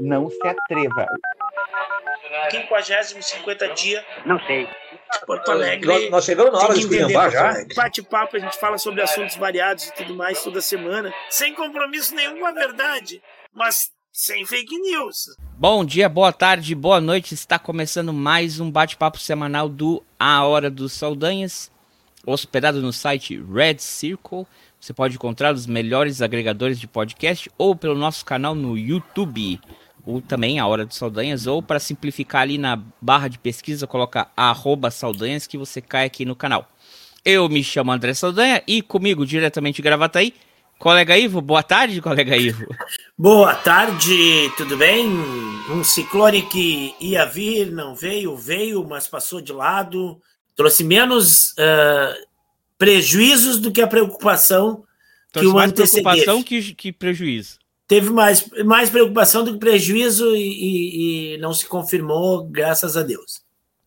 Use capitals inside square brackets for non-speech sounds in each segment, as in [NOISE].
não se atreva. 50 50 dia. Não sei. Porto Alegre. Nós, nós chegamos na hora de esculhambar já. Bate-papo, a gente fala sobre assuntos variados e tudo mais toda semana, sem compromisso nenhum com a verdade, mas sem fake news. Bom dia, boa tarde, boa noite. Está começando mais um bate-papo semanal do A Hora dos Saldanhas, hospedado no site Red Circle. Você pode encontrar os melhores agregadores de podcast ou pelo nosso canal no YouTube ou também a Hora dos Saldanhas, ou para simplificar ali na barra de pesquisa, coloca arroba Saldanhas que você cai aqui no canal. Eu me chamo André Saldanha e comigo diretamente de Gravataí, colega Ivo. Boa tarde, colega Ivo. [LAUGHS] Boa tarde, tudo bem? Um ciclone que ia vir, não veio, veio, mas passou de lado. Trouxe menos uh, prejuízos do que a preocupação Trouxe que o mais preocupação que, que prejuízo teve mais, mais preocupação do que prejuízo e, e, e, não se confirmou, graças a Deus.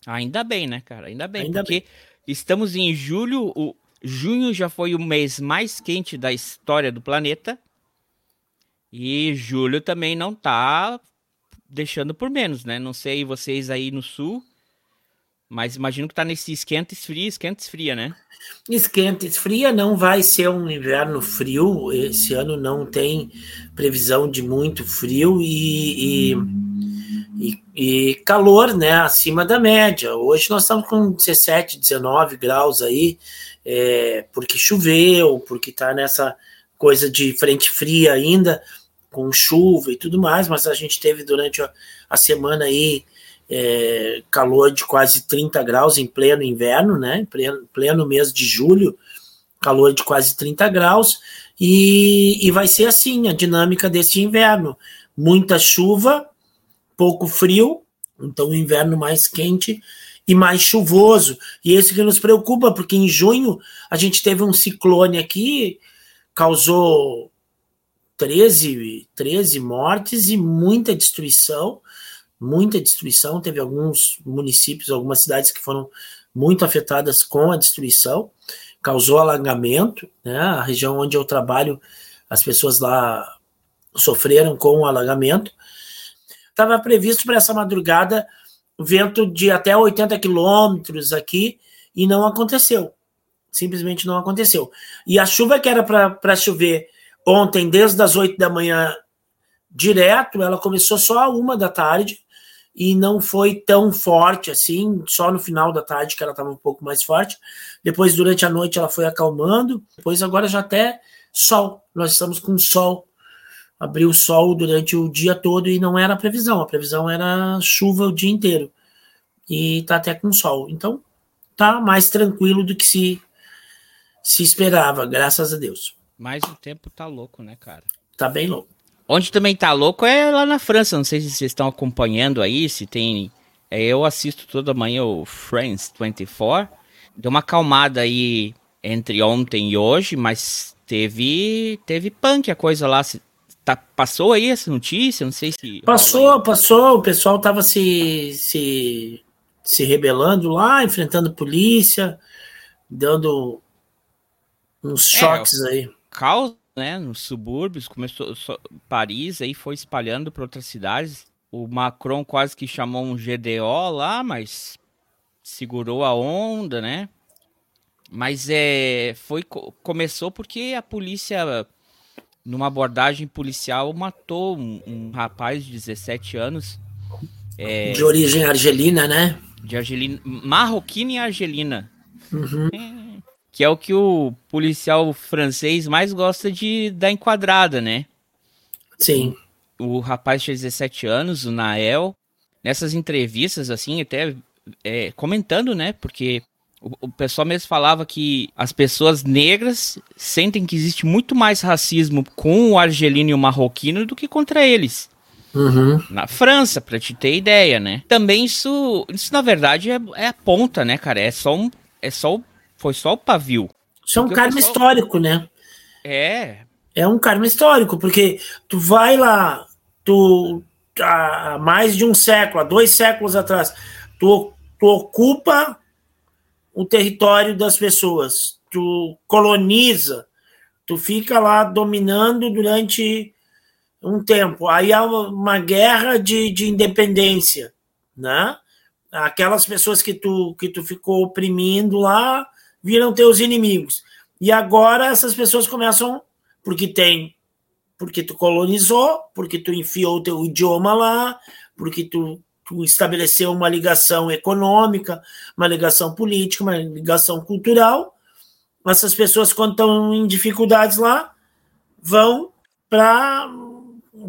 Ainda bem, né, cara? Ainda bem, Ainda porque bem. estamos em julho, o junho já foi o mês mais quente da história do planeta. E julho também não tá deixando por menos, né? Não sei vocês aí no sul, mas imagino que tá nesse esquenta esfria, esquenta esfria, né? Esquenta esfria, não vai ser um inverno frio. Esse ano não tem previsão de muito frio e, e, e, e calor, né? Acima da média. Hoje nós estamos com 17, 19 graus aí, é, porque choveu, porque tá nessa coisa de frente fria ainda, com chuva e tudo mais, mas a gente teve durante a, a semana aí é, calor de quase 30 graus em pleno inverno, né? Em pleno, pleno mês de julho, calor de quase 30 graus, e, e vai ser assim a dinâmica desse inverno: muita chuva, pouco frio, então o inverno mais quente e mais chuvoso. E esse que nos preocupa, porque em junho a gente teve um ciclone aqui, causou 13, 13 mortes e muita destruição muita destruição. Teve alguns municípios, algumas cidades que foram muito afetadas com a destruição, causou alagamento. Né? A região onde eu trabalho, as pessoas lá sofreram com o alagamento. Estava previsto para essa madrugada vento de até 80 quilômetros aqui e não aconteceu. Simplesmente não aconteceu. E a chuva que era para chover ontem, desde as 8 da manhã direto, ela começou só a uma da tarde e não foi tão forte assim, só no final da tarde que ela estava um pouco mais forte. Depois, durante a noite, ela foi acalmando. Depois, agora já até sol. Nós estamos com sol. Abriu sol durante o dia todo e não era a previsão. A previsão era chuva o dia inteiro. E tá até com sol. Então, tá mais tranquilo do que se, se esperava, graças a Deus. Mas o tempo tá louco, né, cara? Tá bem louco. Onde também tá louco é lá na França. Não sei se vocês estão acompanhando aí, se tem. É, eu assisto toda manhã o Friends 24. Deu uma acalmada aí entre ontem e hoje, mas teve teve punk a coisa lá. Se, tá, passou aí essa notícia? Não sei se. Passou, passou. O pessoal tava se, se, se rebelando lá, enfrentando polícia, dando uns é, choques aí. Caos né, nos subúrbios, começou Paris, aí foi espalhando para outras cidades. O Macron quase que chamou um GDO lá, mas segurou a onda, né? Mas é, foi começou porque a polícia numa abordagem policial matou um, um rapaz de 17 anos. É, de origem argelina, né? De argelina, marroquina e argelina. Uhum. É, que é o que o policial francês mais gosta de dar enquadrada, né? Sim. O rapaz tinha 17 anos, o Nael, nessas entrevistas, assim, até é, comentando, né? Porque o, o, pessoal mesmo falava que as pessoas negras sentem que existe muito mais racismo com o argelino e o marroquino do que contra eles. Uhum. Na França, pra te ter ideia, né? Também isso, isso na verdade, é, é a ponta, né, cara? É só, um, é só o foi só o pavio. Isso é um karma pessoal... histórico, né? É. É um karma histórico, porque tu vai lá, tu há mais de um século, há dois séculos atrás, tu, tu ocupa o território das pessoas, tu coloniza, tu fica lá dominando durante um tempo. Aí há uma guerra de, de independência, né? Aquelas pessoas que tu, que tu ficou oprimindo lá viram teus inimigos. E agora essas pessoas começam, porque tem, porque tu colonizou, porque tu enfiou o teu idioma lá, porque tu, tu estabeleceu uma ligação econômica, uma ligação política, uma ligação cultural. Essas pessoas, quando estão em dificuldades lá, vão para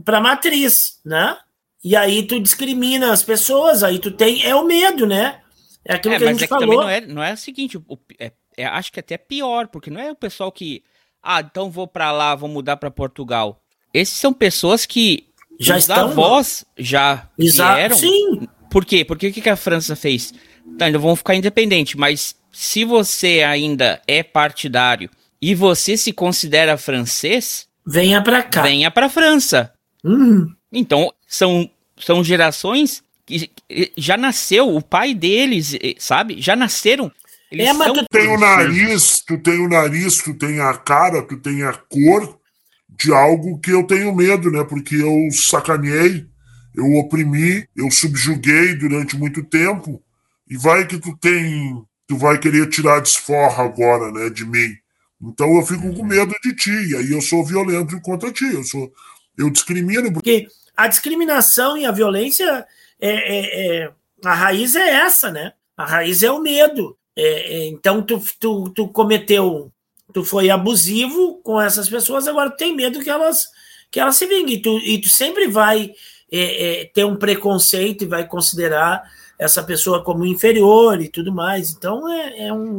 para matriz, né? E aí tu discrimina as pessoas, aí tu tem é o medo, né? É aquilo é, que a gente é falou. não é, não é o seguinte, o, é, é, acho que até pior, porque não é o pessoal que ah, então vou para lá, vou mudar para Portugal. Esses são pessoas que já os estão avós já Exato. vieram. Sim. Por quê? Porque o que a França fez? Tá, ainda vão ficar independente, mas se você ainda é partidário e você se considera francês, venha para cá. Venha para França. Uhum. Então, são, são gerações que já nasceu, o pai deles, sabe? Já nasceram. Eles é, mas são... tu tem o nariz, tu tem o nariz, tu tem a cara, tu tem a cor de algo que eu tenho medo, né? Porque eu sacaneei, eu oprimi, eu subjuguei durante muito tempo. E vai que tu tem, tu vai querer tirar desforra agora, né, de mim. Então eu fico com medo de ti, e aí eu sou violento contra ti. Eu sou eu discrimino. Porque a discriminação e a violência, é, é, é a raiz é essa, né? A raiz é o medo. É, é, então, tu, tu, tu cometeu, tu foi abusivo com essas pessoas, agora tu tem medo que elas, que elas se vinguem. E tu, e tu sempre vai é, ter um preconceito e vai considerar essa pessoa como inferior e tudo mais. Então, é, é um,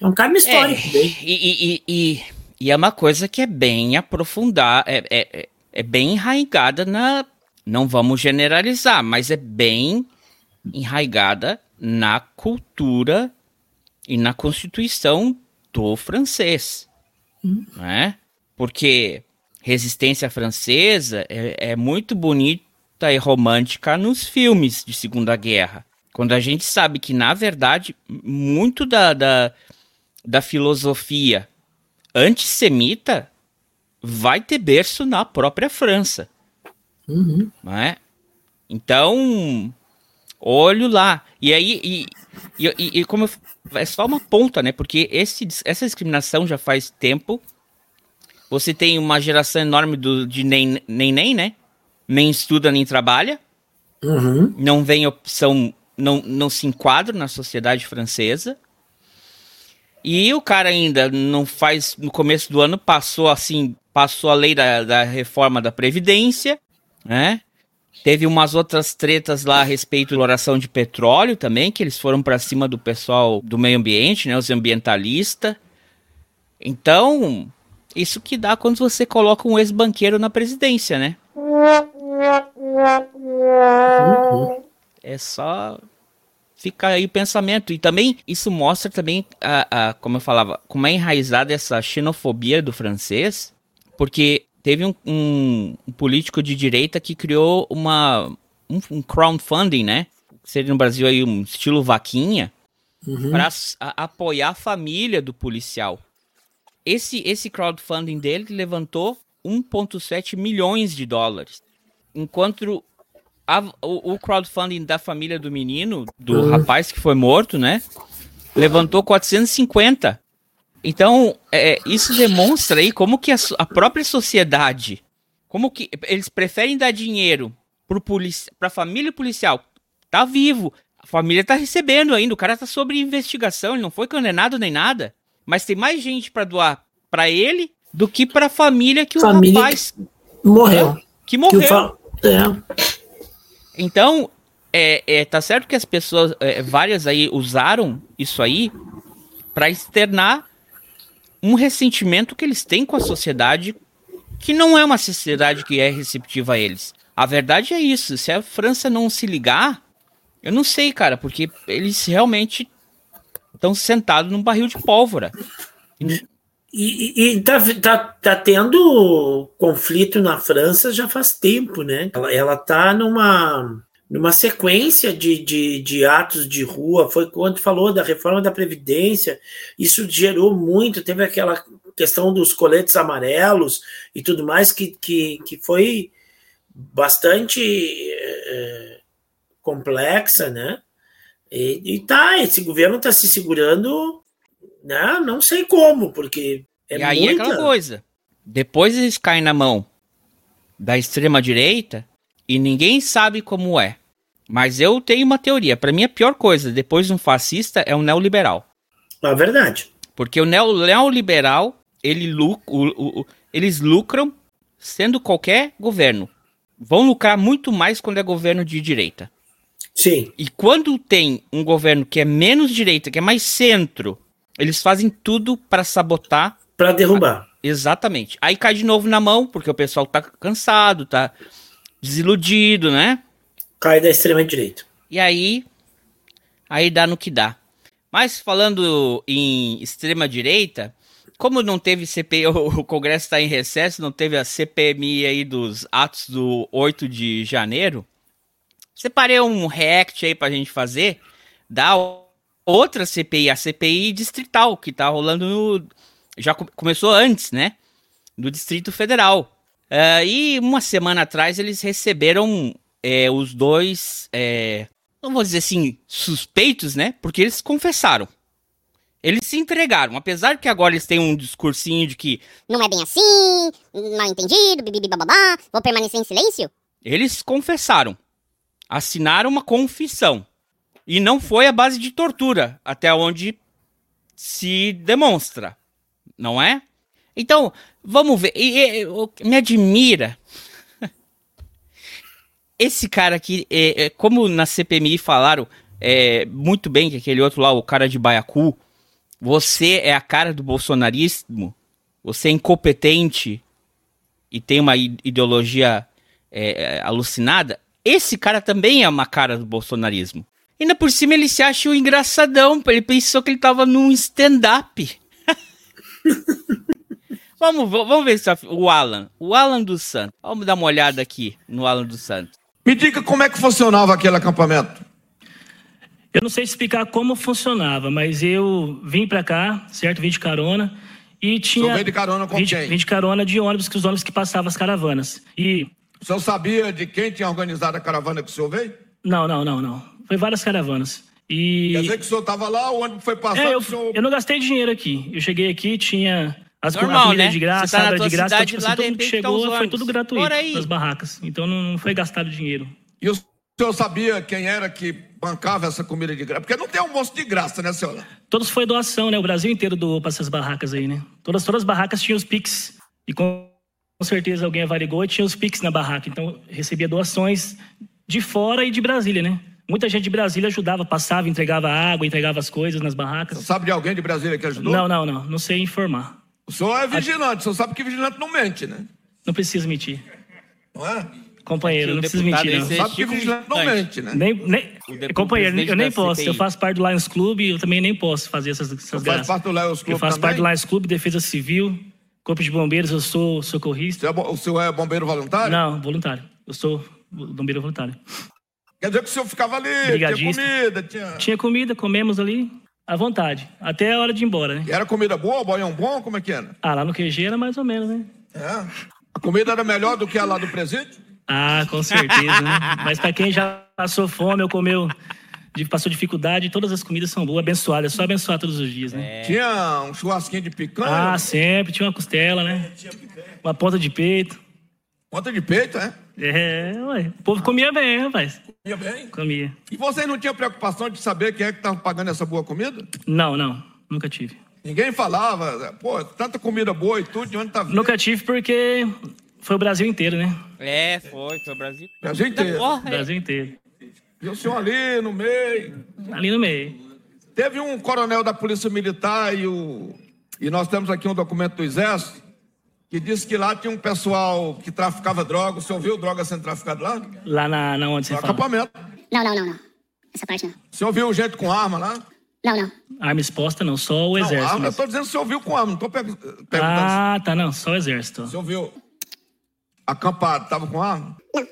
é um karma histórico. E, e, e, e, é uma coisa que é bem aprofundar, é, é, é bem enraigada na. Não vamos generalizar, mas é bem enraigada na cultura e na constituição do francês. Hum. Né? Porque resistência francesa é, é muito bonita e romântica nos filmes de Segunda Guerra. Quando a gente sabe que, na verdade, muito da, da, da filosofia antissemita vai ter berço na própria França. Uhum. Não é? Então, olho lá. E aí, e, e, e, como eu, é só uma ponta, né? Porque esse, essa discriminação já faz tempo. Você tem uma geração enorme do, de nem, nem, nem, né? Nem estuda nem trabalha. Uhum. Não vem opção, não, não se enquadra na sociedade francesa. E o cara ainda não faz. No começo do ano passou assim passou a lei da, da reforma da Previdência, né? Teve umas outras tretas lá a respeito da oração de petróleo também, que eles foram para cima do pessoal do meio ambiente, né, os ambientalistas. Então, isso que dá quando você coloca um ex-banqueiro na presidência, né? É só fica aí o pensamento. E também isso mostra também, a, a, como eu falava, como é enraizada essa xenofobia do francês porque teve um, um, um político de direita que criou uma, um, um, crowdfunding, né? Seria no Brasil aí um estilo vaquinha, uhum. para apoiar a família do policial. Esse, esse crowdfunding dele levantou 1,7 milhões de dólares. Enquanto a, o, o, crowdfunding da família do menino, do uhum. rapaz que foi morto, né? Levantou 450. Então, é, isso demonstra aí como que a, a, própria sociedade, como que eles preferem dar dinheiro pro polici pra família policial, tá vivo, a família tá recebendo ainda, o cara tá sob investigação, ele não foi condenado nem nada, mas tem mais gente para doar para ele do que para a família que família o rapaz que morreu. Que morreu. Que é. Então, é, é, tá certo que as pessoas, é, várias aí usaram isso aí para externar um ressentimento que eles têm com a sociedade, que não é uma sociedade que é receptiva a eles. A verdade é isso. Se a França não se ligar, eu não sei, cara, porque eles realmente estão sentados num barril de pólvora. E, e, tá, tá, tá tendo conflito na França já faz tempo, né? Ela, ela tá numa numa sequência de, de, de, atos de rua, foi quando falou da reforma da Previdência, isso gerou muito, teve aquela questão dos coletes amarelos e tudo mais, que, que, que foi bastante é, complexa, né? E, e tá, esse governo está se segurando, né? Não sei como, porque é e aí muita... é aquela coisa. Depois eles caem na mão da extrema direita e ninguém sabe como é. Mas eu tenho uma teoria. Para mim, a pior coisa depois de um fascista é um neoliberal. É verdade. Porque o neoliberal, ele luc o, o, eles lucram sendo qualquer governo. Vão lucrar muito mais quando é governo de direita. Sim. E quando tem um governo que é menos direita, que é mais centro, eles fazem tudo para sabotar. Para derrubar. Exatamente. Aí cai de novo na mão, porque o pessoal tá cansado, tá desiludido, né? Cai da extrema direita. E aí, aí dá no que dá. Mas falando em extrema direita, como não teve CPI, [LAUGHS] o Congresso está em recesso, não teve a CPMI aí dos atos do 8 de janeiro, separei um react aí pra gente fazer da outra CPI, a CPI distrital, que tá rolando no... Já começou antes, né? No Distrito Federal. Uh, e uma semana atrás eles receberam é, os dois, é, não vou dizer assim, suspeitos, né? Porque eles confessaram. Eles se entregaram, apesar que agora eles têm um discursinho de que não é bem assim, mal entendido, bibibi bababá, vou permanecer em silêncio. Eles confessaram, assinaram uma confissão e não foi a base de tortura, até onde se demonstra, não é? Então, vamos ver. E, e, me admira esse cara aqui, é, é, como na CPMI falaram é, muito bem que aquele outro lá, o cara de Baiacu, você é a cara do bolsonarismo, você é incompetente e tem uma ideologia é, é, alucinada, esse cara também é uma cara do bolsonarismo. Ainda por cima ele se acha um engraçadão, ele pensou que ele tava num stand-up. [LAUGHS] vamos, vamos ver o Alan, o Alan dos Santos. Vamos dar uma olhada aqui no Alan dos Santos. Me diga como é que funcionava aquele acampamento. Eu não sei explicar como funcionava, mas eu vim para cá, certo? Vim de carona e tinha. Você de carona com vim de, quem? Vim de carona de ônibus, que os ônibus que passavam as caravanas. E. O senhor sabia de quem tinha organizado a caravana que o senhor veio? Não, não, não, não. Foi várias caravanas. E... Quer dizer que o senhor estava lá, o ônibus foi passar. É, eu, senhor... eu não gastei dinheiro aqui. Eu cheguei aqui, tinha as Normal, comida né? de graça, tá de graça, então, tipo, assim, tudo que chegou foi tudo gratuito nas barracas. Então não foi gastado dinheiro. E o senhor sabia quem era que bancava essa comida de graça? Porque não tem almoço de graça, né, senhora? Todos foi doação, né? O Brasil inteiro doou para essas barracas aí, né? Todas, todas as barracas tinham os Pix. E com, com certeza alguém avarigou e tinha os Pix na barraca. Então recebia doações de fora e de Brasília, né? Muita gente de Brasília ajudava, passava, entregava água, entregava as coisas nas barracas. Você sabe de alguém de Brasília que ajudou? Não, não, não. Não sei informar. O senhor é vigilante, o senhor sabe que vigilante não mente, né? Não precisa mentir. Não é? Companheiro, não precisa mentir, não. Sabe que vigilante não mente, né? Nem, nem, companheiro, eu nem posso. Eu faço parte do Lions Club eu também nem posso fazer essas, essas graças. parte do Lions Club Eu faço também? parte do Lions Club, Defesa Civil, Corpo de Bombeiros, eu sou socorrista. É, o senhor é bombeiro voluntário? Não, voluntário. Eu sou bombeiro voluntário. Quer dizer que o senhor ficava ali, tinha comida, tinha... Tinha comida, comemos ali, à vontade. Até a hora de ir embora, né? E era comida boa, boião bom? Como é que era? Ah, lá no QG era mais ou menos, né? É. A comida era melhor do que a lá do presídio? Ah, com certeza, né? Mas para quem já passou fome ou comeu, passou dificuldade, todas as comidas são boas, abençoadas. É só abençoar todos os dias, né? É. Tinha um churrasquinho de picanha? Ah, sempre. Tinha uma costela, né? Uma ponta de peito. Ponta de peito, é? É, ué. O povo comia bem, rapaz. Comia bem? Comia. E vocês não tinham preocupação de saber quem é que estava pagando essa boa comida? Não, não. Nunca tive. Ninguém falava, pô, tanta comida boa e tudo, de onde tá vindo? Nunca tive porque foi o Brasil inteiro, né? É, foi, foi o Brasil. Brasil inteiro. Porra, Brasil inteiro. E o senhor ali no meio. Ali no meio. Teve um coronel da Polícia Militar e o. E nós temos aqui um documento do Exército que disse que lá tinha um pessoal que traficava droga. O senhor viu droga sendo traficada lá? Lá na, na onde você no fala? acampamento. Não, não, não, não. Essa parte não. O senhor viu gente com arma lá? Não, não. Arma exposta não, só o exército. Não, arma, mesmo. eu tô dizendo se o senhor viu com arma, não tô perguntando. Ah, tá, não, só o exército. O senhor viu acampado, tava com arma? Não.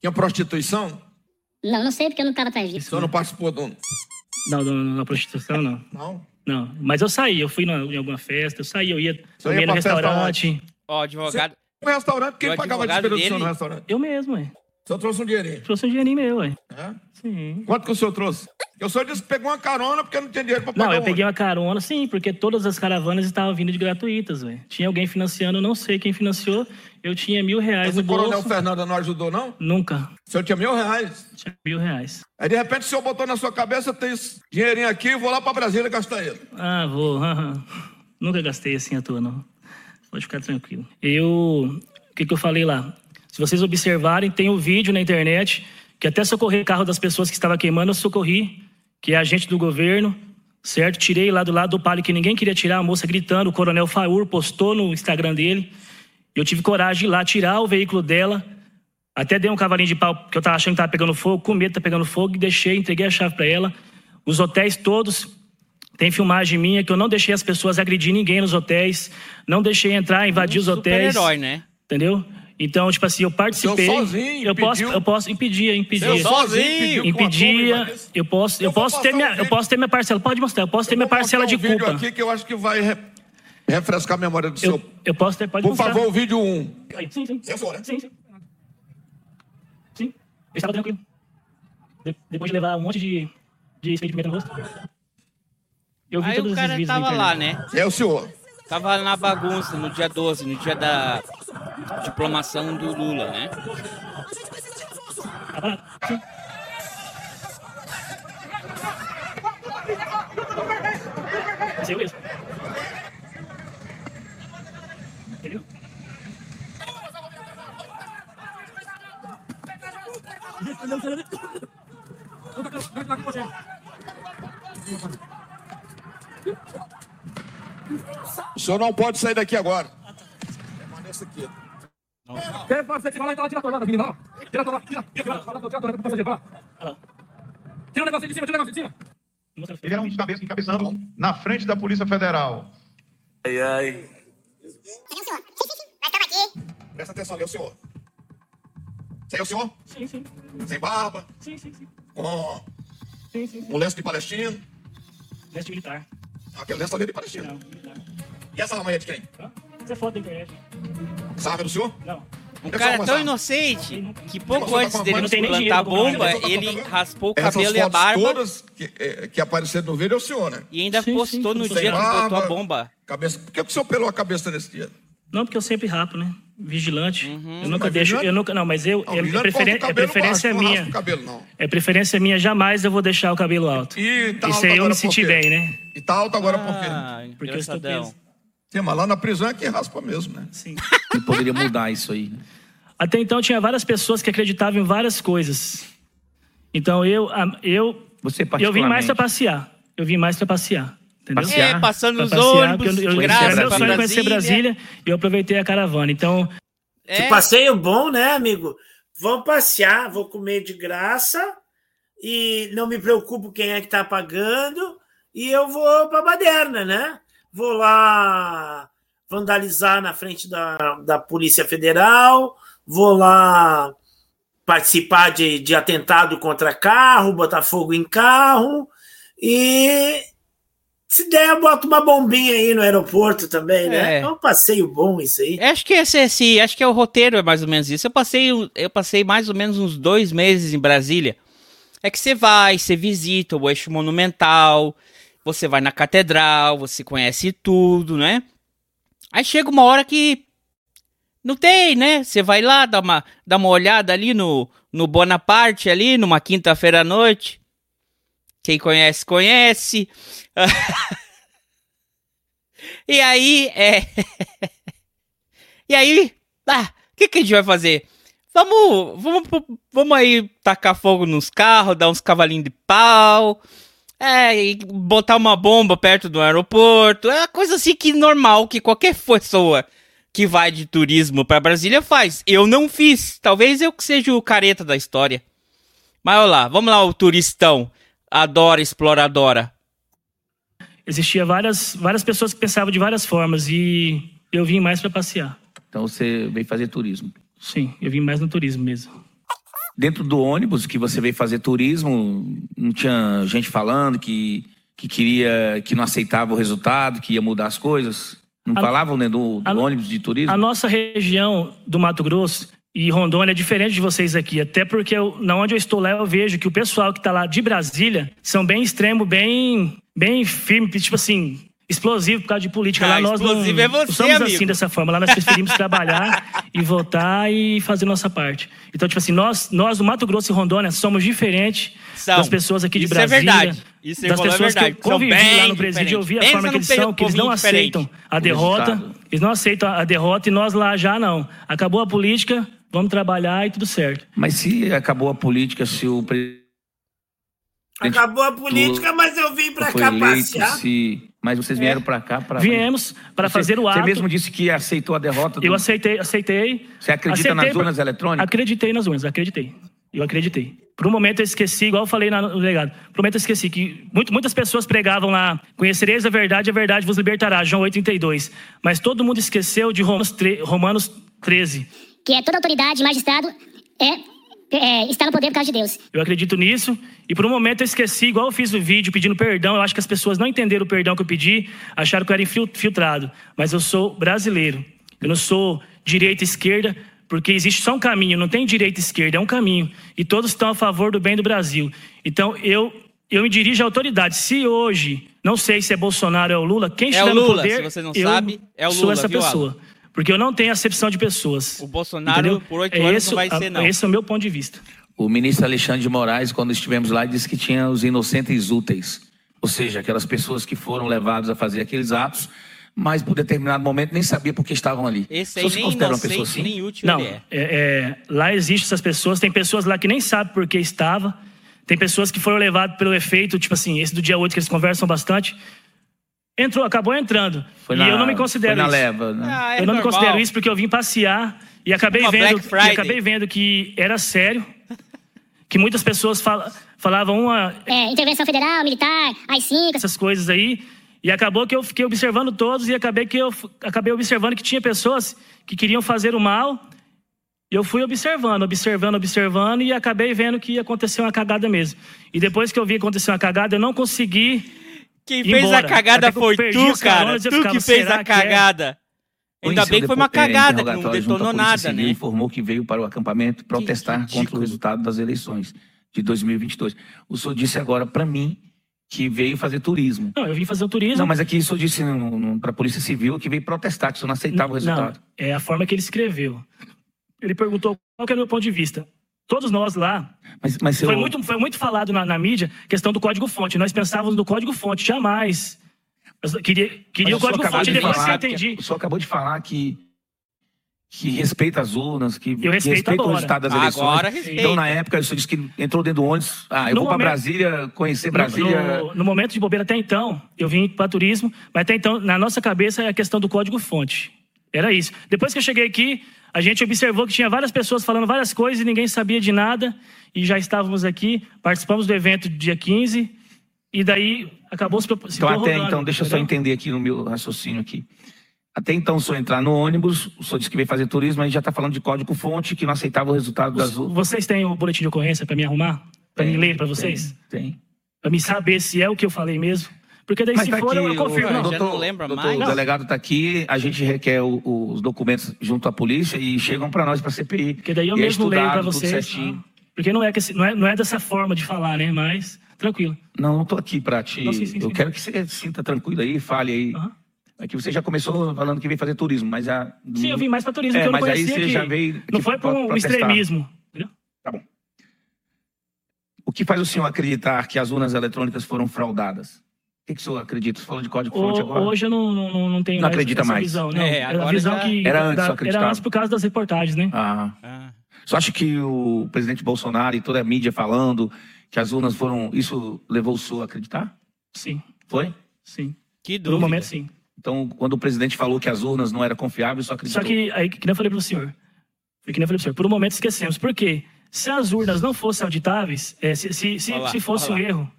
Tinha prostituição? Não, não sei porque eu não tava atrás O disso. senhor não participou do. Não, na prostituição não. Não? Não, mas eu saí, eu fui na, em alguma festa, eu saí, eu ia Você ia comer no restaurante. Ó, advogado, No restaurante, quem pagava a despesa do senhor dele- no restaurante? Eu mesmo, ué. O senhor trouxe um dinheirinho. Trouxe um dinheirinho meu, ué. É? Sim. Quanto que o senhor trouxe? O senhor disse que pegou uma carona porque não tinha dinheiro pra pagar Não, eu o peguei uma carona, sim, porque todas as caravanas estavam vindo de gratuitas, velho. Tinha alguém financiando, eu não sei quem financiou. Eu tinha mil reais Esse no bolso. coronel Fernando não ajudou, não? Nunca. O senhor tinha mil reais. Tinha mil reais. Aí, de repente, o senhor botou na sua cabeça, tem esse dinheirinho aqui, eu vou lá pra Brasília gastar ele. Ah, vou. [LAUGHS] Nunca gastei assim à toa, não. Pode ficar tranquilo. Eu. O que, que eu falei lá? Se vocês observarem, tem um vídeo na internet que até socorrer carro das pessoas que estavam queimando, eu socorri, que é agente do governo, certo? Tirei lá do lado do palio que ninguém queria tirar, a moça gritando, o coronel Faur postou no Instagram dele. Eu tive coragem de ir lá tirar o veículo dela. Até dei um cavalinho de pau, porque eu tava achando que tava pegando fogo, com medo de tá pegando fogo, e deixei, entreguei a chave para ela. Os hotéis todos tem filmagem minha que eu não deixei as pessoas agredir ninguém nos hotéis, não deixei entrar, invadir os hotéis. Super-herói, né? Entendeu? Então, tipo assim, eu participei. Seu sozinho eu posso, eu posso impedir, impedir. Seu sozinho impedia, eu posso, eu Eu posso ter passar minha, um eu vídeo. posso ter minha parcela, pode mostrar, eu posso ter minha Vou parcela mostrar de um vídeo culpa. aqui que eu acho que vai re- refrescar a memória do Eu, seu. eu posso ter, pode Por mostrar. favor, o vídeo 1. Aí, Sim, sim. Eu sou, né? Sim, sim. Sim, eu estava tranquilo. De- depois de levar um monte de, de spray de pimenta no rosto. Eu vi Aí todos o cara tava lá, né? É o senhor. Tava na bagunça no dia 12, no dia da diplomação do Lula, né? O senhor não pode sair daqui agora. Permaneça aqui. Quer fazer que vai lá e tá lá, tira a tornada, menino, lá. Tira a tornada, tira, tira, tira, tira a tornada pra passageiro, vai lá. Tira o negocinho de cima, tira o negocinho de cima. Ele era um cabeça encabeçando na frente da Polícia Federal. Cadê o senhor? Nós estamos aqui. Presta atenção ali, é o senhor. Você é o senhor? Sim, sim. Sem barba, Sim, sim, sim. com Sim, sim, sim. um lenço de palestino. Veste militar. Aquele lenço ali de palestino. Não, militar. E essa arma aí é de quem? Isso é foto da internet. É do senhor? Não. O cara é tão inocente que pouco tá antes a dele plantar a bomba, ele raspou o Essas cabelo e a barba todas que, é, que apareceram no vídeo é o senhor, né? e ainda Sim, postou sim, no dia que botou a bomba. Cabeça. Por que o senhor pelou a cabeça nesse dia? Não, porque eu sempre rapo, né? Vigilante. Uhum. Eu nunca Mas deixo. vigilante- Eu nunca. Não, mas eu. Não, é, preferen- é preferência baixo, não minha. cabelo, não. É preferência minha, jamais eu vou deixar o cabelo alto. E tá Isso aí eu agora me senti bem, né? E tá alto agora por quê? Ah, Porque eu estou preso. Sim, mas lá na prisão é que raspa mesmo, né? Sim. Ele poderia mudar isso aí. né? Até então tinha várias pessoas que acreditavam em várias coisas. Então eu, eu, Você eu vim mais para passear. Eu vim mais para passear. Entendeu? Passear? É, passando Pra os passear, ônibus, eu, eu, graça meu sonho conhecer Brasília. E eu aproveitei a caravana. Então, É, Que passeio bom, né, amigo? Vou passear, vou comer de graça e não me preocupo quem é que tá pagando e eu vou para Baderna, né? Vou lá vandalizar na frente da, da Polícia Federal, vou lá participar de, de atentado contra carro, botar fogo em carro e se der, eu boto uma bombinha aí no aeroporto também, né? É. É um passeio bom isso aí. Acho que esse, esse, acho que é o roteiro, é mais ou menos isso. Eu passei, eu passei mais ou menos uns dois meses em Brasília. É que você vai, você visita o eixo monumental, você vai na catedral, você conhece tudo, né? Aí chega uma hora que não tem, né? Você vai lá, dá uma, dá uma olhada ali no, no Bonaparte, ali, numa quinta-feira à noite. Quem conhece, conhece. [LAUGHS] e aí, é. [LAUGHS] E aí, ah, o que, que a gente vai fazer? Vamos, vamos, vamos aí tacar fogo nos carros, dar uns cavalinhos de pau, é, e botar uma bomba perto do aeroporto. É uma coisa assim que normal, que qualquer [LAUGHS] pessoa que vai de turismo pra Brasília faz. Eu não fiz. Talvez eu que seja o careta da história. Mas olha lá, vamos lá, o turistão. Adora, exploradora. existia várias, várias pessoas que pensavam de várias formas e eu vim mais para passear. Então você veio fazer turismo. Sim, eu vim mais no turismo mesmo. Dentro do ônibus que você veio fazer turismo, não tinha gente falando que, que queria, que não aceitava o resultado, que ia mudar as coisas? Não A- falavam né, do, do a- ônibus de turismo? A nossa região do Mato Grosso e Rondônia é diferente de vocês aqui. Até porque eu, na onde eu estou lá, eu vejo que o pessoal que está lá de Brasília são bem extremo, bem, bem firme, tipo assim, explosivo por causa de política. Ah, lá nós não, é você, somos amigo. assim dessa forma. Lá nós preferimos [LAUGHS] trabalhar e votar e fazer nossa parte. Então, tipo assim, nós, nós do Mato Grosso e Rondônia somos diferentes São. das pessoas aqui de Isso é Brasília. verdade. Isso você das é pessoas verdade. que eu convivi lá no presídio, eu vi a forma que eles são, que eles não diferente. aceitam a derrota. Eles não aceitam a derrota e nós lá já não. Acabou a política, vamos trabalhar e tudo certo. Mas se acabou a política, se o presidente Acabou a política, mas eu vim pra cá eleito, passear. se... mas vocês vieram pra cá para... Viemos para fazer o ato. Você mesmo disse que aceitou a derrota. Do... Eu aceitei, aceitei. Você acredita aceitei nas urnas eletrônicas? Acreditei nas urnas, acreditei. Eu acreditei. Por um momento eu esqueci, igual eu falei na- no legado. Por um momento eu esqueci que muito- muitas pessoas pregavam lá: conhecereis a verdade, a verdade vos libertará, João 8,32. Mas todo mundo esqueceu de Romanos, Romanos 13. Que é toda autoridade, magistrado, é, é, está no poder por causa de Deus. Eu acredito nisso. E por um momento eu esqueci, igual eu fiz o vídeo pedindo perdão. Eu acho que as pessoas não entenderam o perdão que eu pedi, acharam que eu era infil- infiltrado. Mas eu sou brasileiro. Eu não sou direita e esquerda, porque existe só um caminho, não tem direita e esquerda, é um caminho. E todos estão a favor do bem do Brasil. Então eu, eu me dirijo à autoridade. Se hoje, não sei se é Bolsonaro ou é o Lula, quem É estiver o no Lula, poder, se você não eu sabe, é o sou Lula, essa viu, pessoa. Porque eu não tenho acepção de pessoas. O Bolsonaro, Entendeu? por oito É anos, esse não vai o- ser, não. Esse é o meu ponto de vista. O ministro Alexandre de Moraes, quando estivemos lá, disse que tinha os inocentes úteis. Ou seja, aquelas pessoas que foram levadas a fazer aqueles atos, mas por determinado momento nem sabia por que estavam ali. Esse aí nem considera uma pessoa assim? nem útil Não, ele é. é, é, lá existem essas pessoas, tem pessoas lá que nem sabem por que estava, tem pessoas que foram levadas pelo efeito, tipo assim, esse do dia 8 que eles conversam bastante, entrou, acabou entrando. Foi e na- eu não me considero isso. leva, né? Ah, é eu não me normal. considero isso porque eu vim passear e acabei Uma vendo, e acabei vendo que era sério, que muitas pessoas fala- falavam uma, É, intervenção federal, militar, AI-5, essas coisas aí. E acabou que eu fiquei observando todos e acabei que eu acabei observando que tinha pessoas que queriam fazer o mal. E eu fui observando, observando, observando e acabei vendo que aconteceu uma cagada mesmo. E depois que eu vi que aconteceu uma cagada, eu não consegui. Quem fez a embora. cagada que eu foi tu, cara. Tu ficava, que fez a é? cagada. Ainda bem que foi uma é, cagada, que não detonou nada, né? informou que veio para o acampamento protestar contra o resultado das eleições de 2022. O senhor disse agora para mim que veio fazer turismo. Não, eu vim fazer o turismo. Não, mas aqui o senhor disse para a Polícia Civil que veio protestar, que o senhor não aceitava o resultado. Não, é a forma que ele escreveu. Ele perguntou qual que era o meu ponto de vista. Todos nós lá, Mas, mas seu- Foi muito, foi muito falado na, na mídia questão do código-fonte. Nós pensávamos no código-fonte, jamais. Eu queria, queria mas o código-fonte de depois que eu entendi. O senhor acabou de falar que, que respeita as urnas, que, que respeito respeita o agora. resultado das Agora eleições. respeita. Então, na época, o senhor disse que entrou dentro do ônibus. Ah, eu No vou para Brasília, conhecer No, Brasília. no- no momento de bobeira, até então, eu vim para turismo, mas até então, na nossa cabeça, é a questão do código-fonte. Era isso. Depois que eu cheguei aqui, a gente observou que tinha várias pessoas falando várias coisas e ninguém sabia de nada. E já estávamos aqui, participamos do evento dia 15, e daí acabou se, Então, até então, deixa eu só entender aqui no meu raciocínio aqui. Até então, o senhor entrar no ônibus, o senhor disse que veio fazer turismo, aí já está falando de código-fonte, que não aceitava o resultado das urnas. Vocês têm o boletim de ocorrência para me arrumar? Para me Tem, ler para vocês? Tem. Para me saber se é o que eu falei mesmo? Porque daí, se tá for, eu, eu confirmo. o Não, já não lembra doutor, mais? O delegado está aqui, a gente requer o- os documentos junto à polícia e chegam para nós, para a CPI. Porque daí eu E é mesmo leio para vocês. certinho. Porque não é, que, não, é, não é dessa forma de falar, né? Mas, tranquilo. Não, não estou aqui para te. Não, sim, sim, eu sim. quero que você sinta tranquilo aí, fale aí. Aham. Aqui você já começou falando que veio fazer turismo, mas a. Sim, eu vim mais para turismo, É, porque eu não mas aí conhecia você que... já veio Não aqui foi por um extremismo. entendeu? Tá bom. O que faz o senhor acreditar que as urnas eletrônicas foram fraudadas? O que, que o senhor acredita? Você falou de código-fonte Ho- agora? Hoje eu não, não, não tenho Não mais acredita essa mais. visão. Não. É, Era agora a visão já- que... Era antes, da- só acreditava. Era antes por causa das reportagens, né? Ah. Ah. Você acha que o presidente Bolsonaro e toda a mídia falando que as urnas foram. Isso levou o senhor a acreditar? Sim, Foi? sim. Que Por dúvida. um momento, sim. Então, quando o presidente falou que as urnas não eram confiáveis, só acreditou. Só que, aí, que nem eu falei para o senhor, foi que nem eu falei para o senhor, por um momento esquecemos. Por quê? Se as urnas não fossem auditáveis, é, se, se, se, lá, se fosse um erro,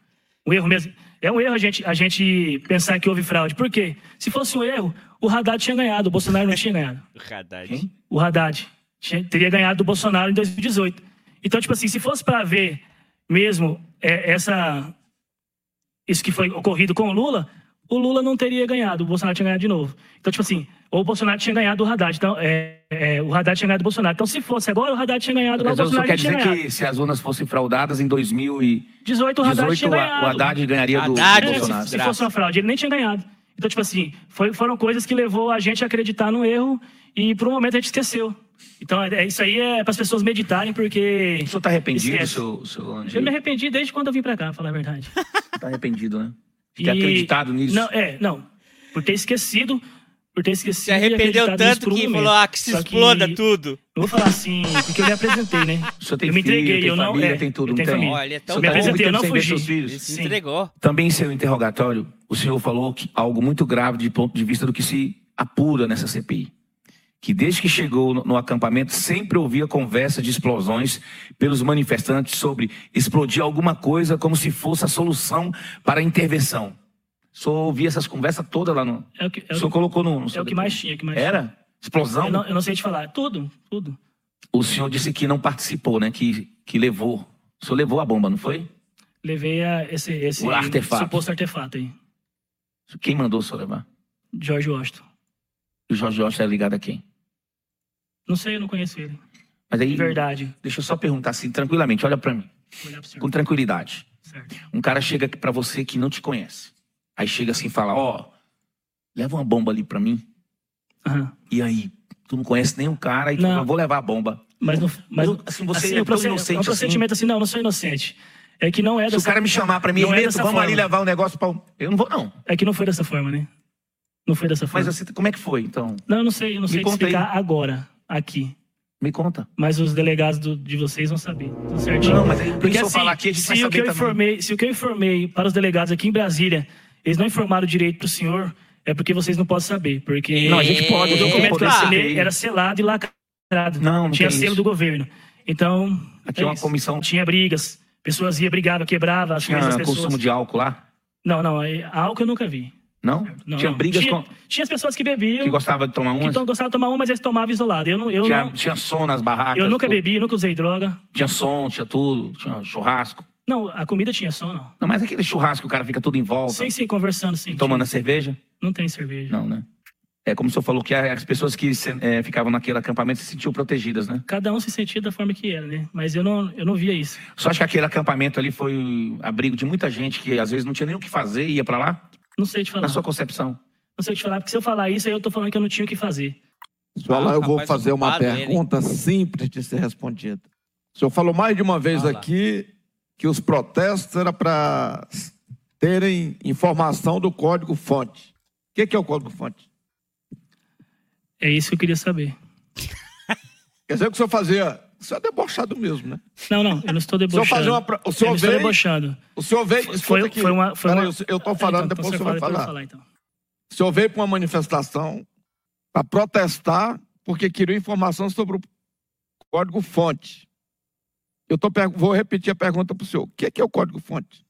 um erro mesmo, é um erro a gente, a gente pensar que houve fraude. Por quê? Se fosse um erro, o Haddad tinha ganhado, o Bolsonaro não tinha ganhado. [LAUGHS] Haddad. Quem? O Haddad tinha- teria ganhado do Bolsonaro em 2018. Então, tipo assim, se fosse para ver mesmo é, essa isso que foi ocorrido com o Lula, o Lula não teria ganhado, o Bolsonaro tinha ganhado de novo. Então, tipo assim, ou o Bolsonaro tinha ganhado o Haddad. Então, é, é, o Haddad tinha ganhado o Bolsonaro. Então, se fosse agora, o Haddad tinha ganhado, lá, o Bolsonaro quer dizer ganhado. que se as urnas fossem fraudadas em 2018, 18, o Haddad tinha o ganhado. Haddad ganharia do Haddad, É, Bolsonaro. se, se fosse uma fraude, ele nem tinha ganhado. Então, tipo assim, foi- foram coisas que levou a gente a acreditar no erro e por um momento a gente esqueceu. Então, é, isso aí é para as pessoas meditarem, porque. O senhor está arrependido, Esquece. seu, seu Eu me arrependi desde quando eu vim pra cá, falar a verdade. Está arrependido, né? De ter E- acreditado nisso. Não, é, não. Por ter esquecido. Por ter esquecido. Se arrependeu e tanto um que momento. falou, ah, que se Só exploda tudo. Eu vou falar assim, porque eu me apresentei, né? Eu me filho, entreguei, tem eu não. família, é, tem tudo, eu não tem? família. Olha, é tão eu me bom. apresentei, eu não fugi. seus filhos. Ele se Sim. entregou. Também em seu interrogatório, o senhor falou que algo muito grave de ponto de vista do que se apura nessa CPI. Que desde que chegou no, acampamento sempre ouvia conversa de explosões pelos manifestantes sobre explodir alguma coisa como se fosse a solução para a intervenção. O senhor ouvia essas conversas todas lá no. É o que, é O colocou no. no é o que mais tinha, é que mais Era? Explosão? tinha. Eu não, eu não sei te falar. Tudo, tudo. O senhor disse que não participou, né? Que, que levou. O senhor levou a bomba, não foi? Levei a, esse, esse O artefato. suposto artefato aí. Quem mandou o senhor levar? George Washington. O Jorge Jorge é ligado a quem? Não sei, eu não conheço ele. Mas aí, De verdade. deixa eu só perguntar assim, tranquilamente, olha pra mim, com tranquilidade. Certo. Um cara chega pra você que não te conhece. Aí chega assim e fala, ó, leva uma bomba ali pra mim. Aham. E aí, tu não conhece nem o cara e tu Não. fala, vou levar a bomba. Mas, não, mas Eu- assim, você é o tão inocente é um procedimento assim. não, não sou inocente. É que não é Se dessa o cara me chamar pra mim, não é vamos ali forma. levar o negócio pra... Eu não vou não. É que não foi dessa forma, né? Não foi dessa forma. Mas assim, como é que foi, então? Não, eu não sei, eu não sei te conta aí. explicar agora, aqui. Me conta. Mas os delegados do- de vocês vão saber. Tudo certinho. Não, mas Porque assim, falar aqui, a gente se o, que eu também. informei, se o que eu informei para os delegados aqui em Brasília, eles não informaram direito pro senhor, é porque vocês não podem saber. Porque Não, a gente pode, o documento que eu Epa! assinei era selado e lacrado. Não, não Tinha selo isso. do governo. Então. Aqui é uma isso. comissão- Tinha brigas. Pessoas iam, brigavam, quebravam Tinha pessoas. consumo de álcool lá? Não, não, álcool eu nunca vi. Não? Não, tinha brigas tinha, com... Tinha as pessoas que bebiam, Que gostava de tomar que umas? to- gostavam de tomar uma, mas eles tomavam isolado. Eu, não, eu, Tinha, não, tinha som nas barracas? eu nunca tudo? bebi, nunca usei droga. Tinha som, tinha tudo, tinha churrasco. Não, a comida tinha som, não. Não, mas aquele churrasco que o cara fica tudo em volta, Sim, sim, conversando, sim. tomando a tinha. cerveja? Não tem cerveja. Não, né? É como o senhor falou que as pessoas que é, ficavam naquele acampamento se sentiam protegidas, né? Cada um se sentia da forma que era, né? Mas eu não, eu não via isso. Só acho que aquele acampamento ali foi abrigo de muita gente que às vezes não tinha nem o que fazer e ia pra lá? Não sei te falar. Na sua concepção. Não sei te falar, porque se eu falar isso, aí eu tô falando que eu não tinha o que fazer. Senhor, lá eu vou fazer uma pergunta simples de ser respondida. O senhor falou mais de uma vez Fala. aqui que os protestos eram para terem informação do código-fonte. O que, que é o código-fonte? É isso que eu queria saber. Quer dizer que o senhor fazia. O senhor é debochado mesmo, né? Não, não, eu não estou [LAUGHS] O senhor, debochando. fazia uma, o eu senhor estou veio. debochando. O senhor veio. Foi- aqui. foi uma- foi Peraí, uma- eu estou falando, Então, depois o então senhor vai eu falar. falar, então. O senhor veio para uma manifestação para protestar porque queria informação sobre o código-fonte. Eu tô, per- vou repetir a pergunta para o senhor. O que, que é o código-fonte?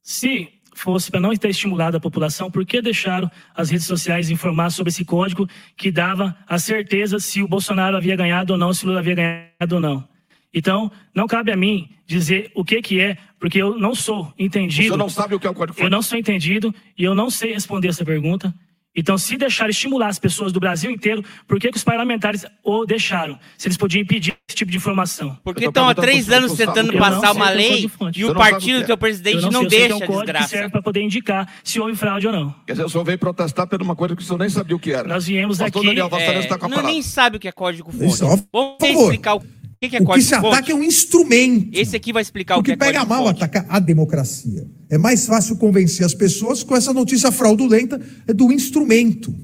Se fosse para não ter estimulado a população, por que deixaram as redes sociais informar sobre esse código que dava a certeza se o Bolsonaro havia ganhado ou não, se o Lula havia ganhado ou não? Então, não cabe a mim dizer o que que é, porque eu não sou entendido. senhor não sabe o que é o código-fonte? Eu não sou entendido e eu não sei responder essa pergunta. Então, se deixar estimular as pessoas do Brasil inteiro, por que, que os parlamentares o deixaram? Se eles podiam impedir esse tipo de informação. Porque estão há três anos tentando é? Passar não uma é lei e o não partido que do é. teu presidente não, que deixa, é um código que desgraça. serve para poder indicar se houve fraude ou não. Quer dizer, o senhor veio protestar por uma coisa que o senhor nem sabia o que era. Nós viemos Pastor aqui. Daniel Vassalhas É, está com a não, nem sabe o que é código fonte. Vamos explicar o que, que é O que código se ataca fonte. é um instrumento. Esse aqui vai explicar o Porque que é pega código mal fonte. atacar a democracia. É mais fácil convencer as pessoas com essa notícia fraudulenta é do instrumento.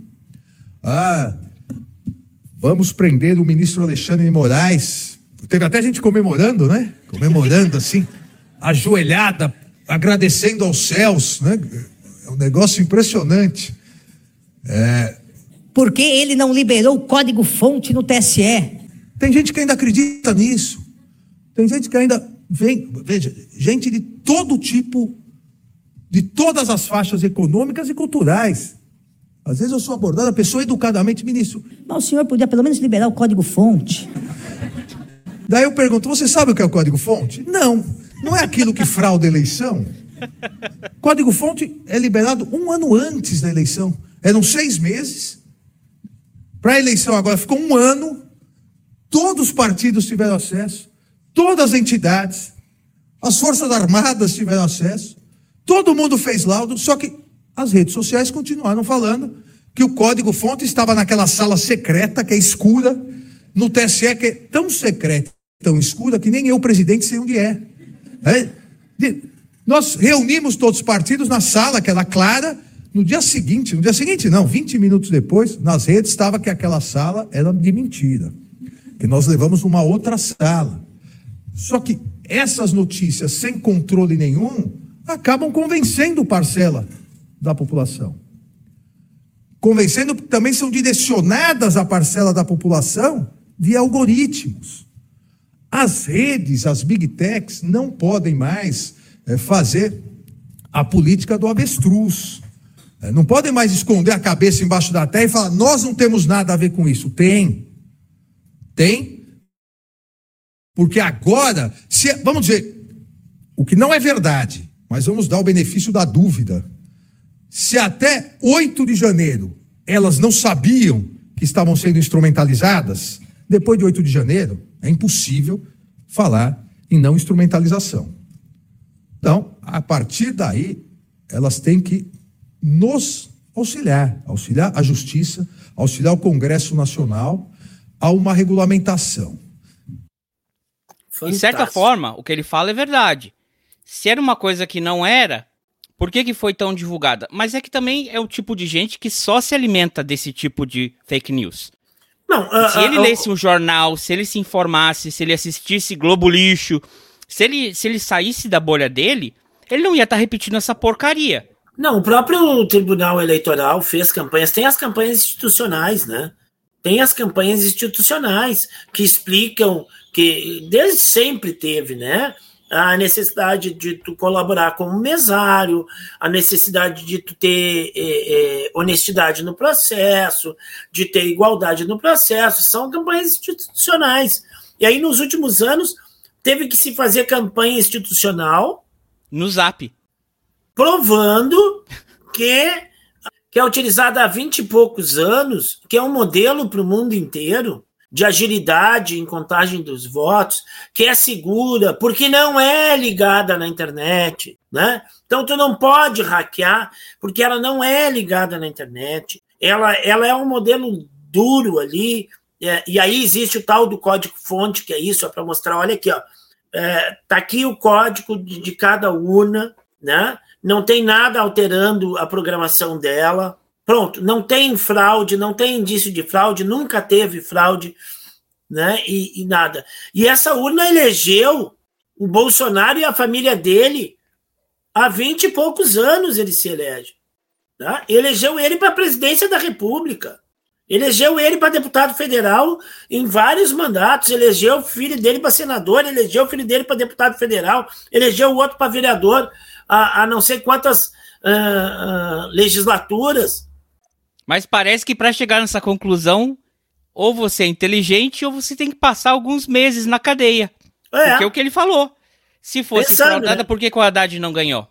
Ah, vamos prender o ministro Alexandre de Moraes. Teve até gente comemorando, né? Comemorando [LAUGHS] assim, ajoelhada, agradecendo aos céus, né? É um negócio impressionante. Por que ele não liberou o código-fonte no TSE? Tem gente que ainda acredita nisso. Tem gente que ainda vem, veja, gente de todo tipo, de todas as faixas econômicas e culturais. Às vezes eu sou abordado, a pessoa educadamente, ministro. Mas o senhor podia pelo menos liberar o código-fonte. Daí eu pergunto, você sabe o que é o código-fonte? Não. Não é aquilo que frauda a eleição? Código-fonte é liberado um ano antes da eleição. Eram seis meses. Para a eleição agora ficou um ano. Todos os partidos tiveram acesso. Todas as entidades. As Forças Armadas tiveram acesso. Todo mundo fez laudo. Só que as redes sociais continuaram falando que o código-fonte estava naquela sala secreta, que é escura, no TSE, que é tão secreta, tão escura, que nem eu, presidente, sei onde é. é? Nós reunimos todos os partidos na sala, que era clara, no dia seguinte, no dia seguinte não, 20 minutos depois, nas redes estava que aquela sala era de mentira. Que nós levamos uma outra sala. Só que essas notícias sem controle nenhum acabam convencendo parcela da população. Convencendo também são direcionadas à parcela da população via algoritmos. As redes, as big techs, não podem mais é, fazer a política do avestruz. É, não podem mais esconder a cabeça embaixo da terra e falar: nós não temos nada a ver com isso. Tem. Tem. Porque agora, se, vamos dizer, o que não é verdade, mas vamos dar o benefício da dúvida. Se até 8 de janeiro elas não sabiam que estavam sendo instrumentalizadas, depois de 8 de janeiro, é impossível falar em não instrumentalização. Então, a partir daí, elas têm que nos auxiliar, auxiliar a justiça, auxiliar o Congresso Nacional a uma regulamentação. Fantástico. De certa forma, o que ele fala é verdade. Se era uma coisa que não era, por que, que foi tão divulgada? Mas é que também é o tipo de gente que só se alimenta desse tipo de fake news. Não, uh, se ele uh, lesse um jornal, se ele se informasse, se ele assistisse Globo Lixo, se ele, se ele saísse da bolha dele, ele não ia estar tá repetindo essa porcaria. Não, o próprio Tribunal Eleitoral fez campanhas, tem as campanhas institucionais, né? Tem as campanhas institucionais que explicam que desde sempre teve, né? a necessidade de tu colaborar como mesário, a necessidade de tu ter é, é, honestidade no processo, de ter igualdade no processo, são campanhas institucionais. E aí, nos últimos anos, teve que se fazer campanha institucional. No Zap. Provando que, que é utilizada há vinte e poucos anos, que é um modelo para o mundo inteiro, de agilidade em contagem dos votos, que é segura, porque não é ligada na internet, né? Então tu não pode hackear, porque ela não é ligada na internet. Ela, ela é um modelo duro ali, é, e aí existe o tal do código-fonte, que é isso, é para mostrar, olha aqui, ó, é, tá aqui o código de, de cada urna, né? Não tem nada alterando a programação dela, Pronto, não tem fraude, não tem indício de fraude, nunca teve fraude, né? E, e, nada. E essa urna elegeu o Bolsonaro e a família dele há vinte e poucos anos ele se elege. Tá? Elegeu ele para a presidência da República. Elegeu ele para deputado federal em vários mandatos, elegeu o filho dele para senador, elegeu o filho dele para deputado federal, elegeu o outro para vereador a, a, não sei quantas uh, uh, legislaturas. Mas parece que para chegar nessa conclusão, ou você é inteligente ou você tem que passar alguns meses na cadeia. É. Porque é o que ele falou. Se fosse Pensando, fraudada, né? por que o Haddad não ganhou?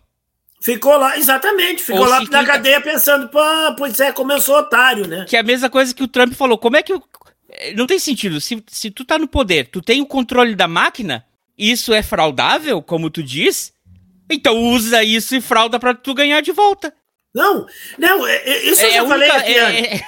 Ficou lá, exatamente, ficou ou lá na cadeia pensando, pô, pois é, como eu sou otário, né? Que é a mesma coisa que o Trump falou. Como é que. Eu... Não tem sentido. Se, se tu tá no poder, tu tem o controle da máquina, isso é fraudável, como tu diz, então usa isso e frauda para tu ganhar de volta. Não, não, é, é, isso eu é, já falei única, aqui. É, é,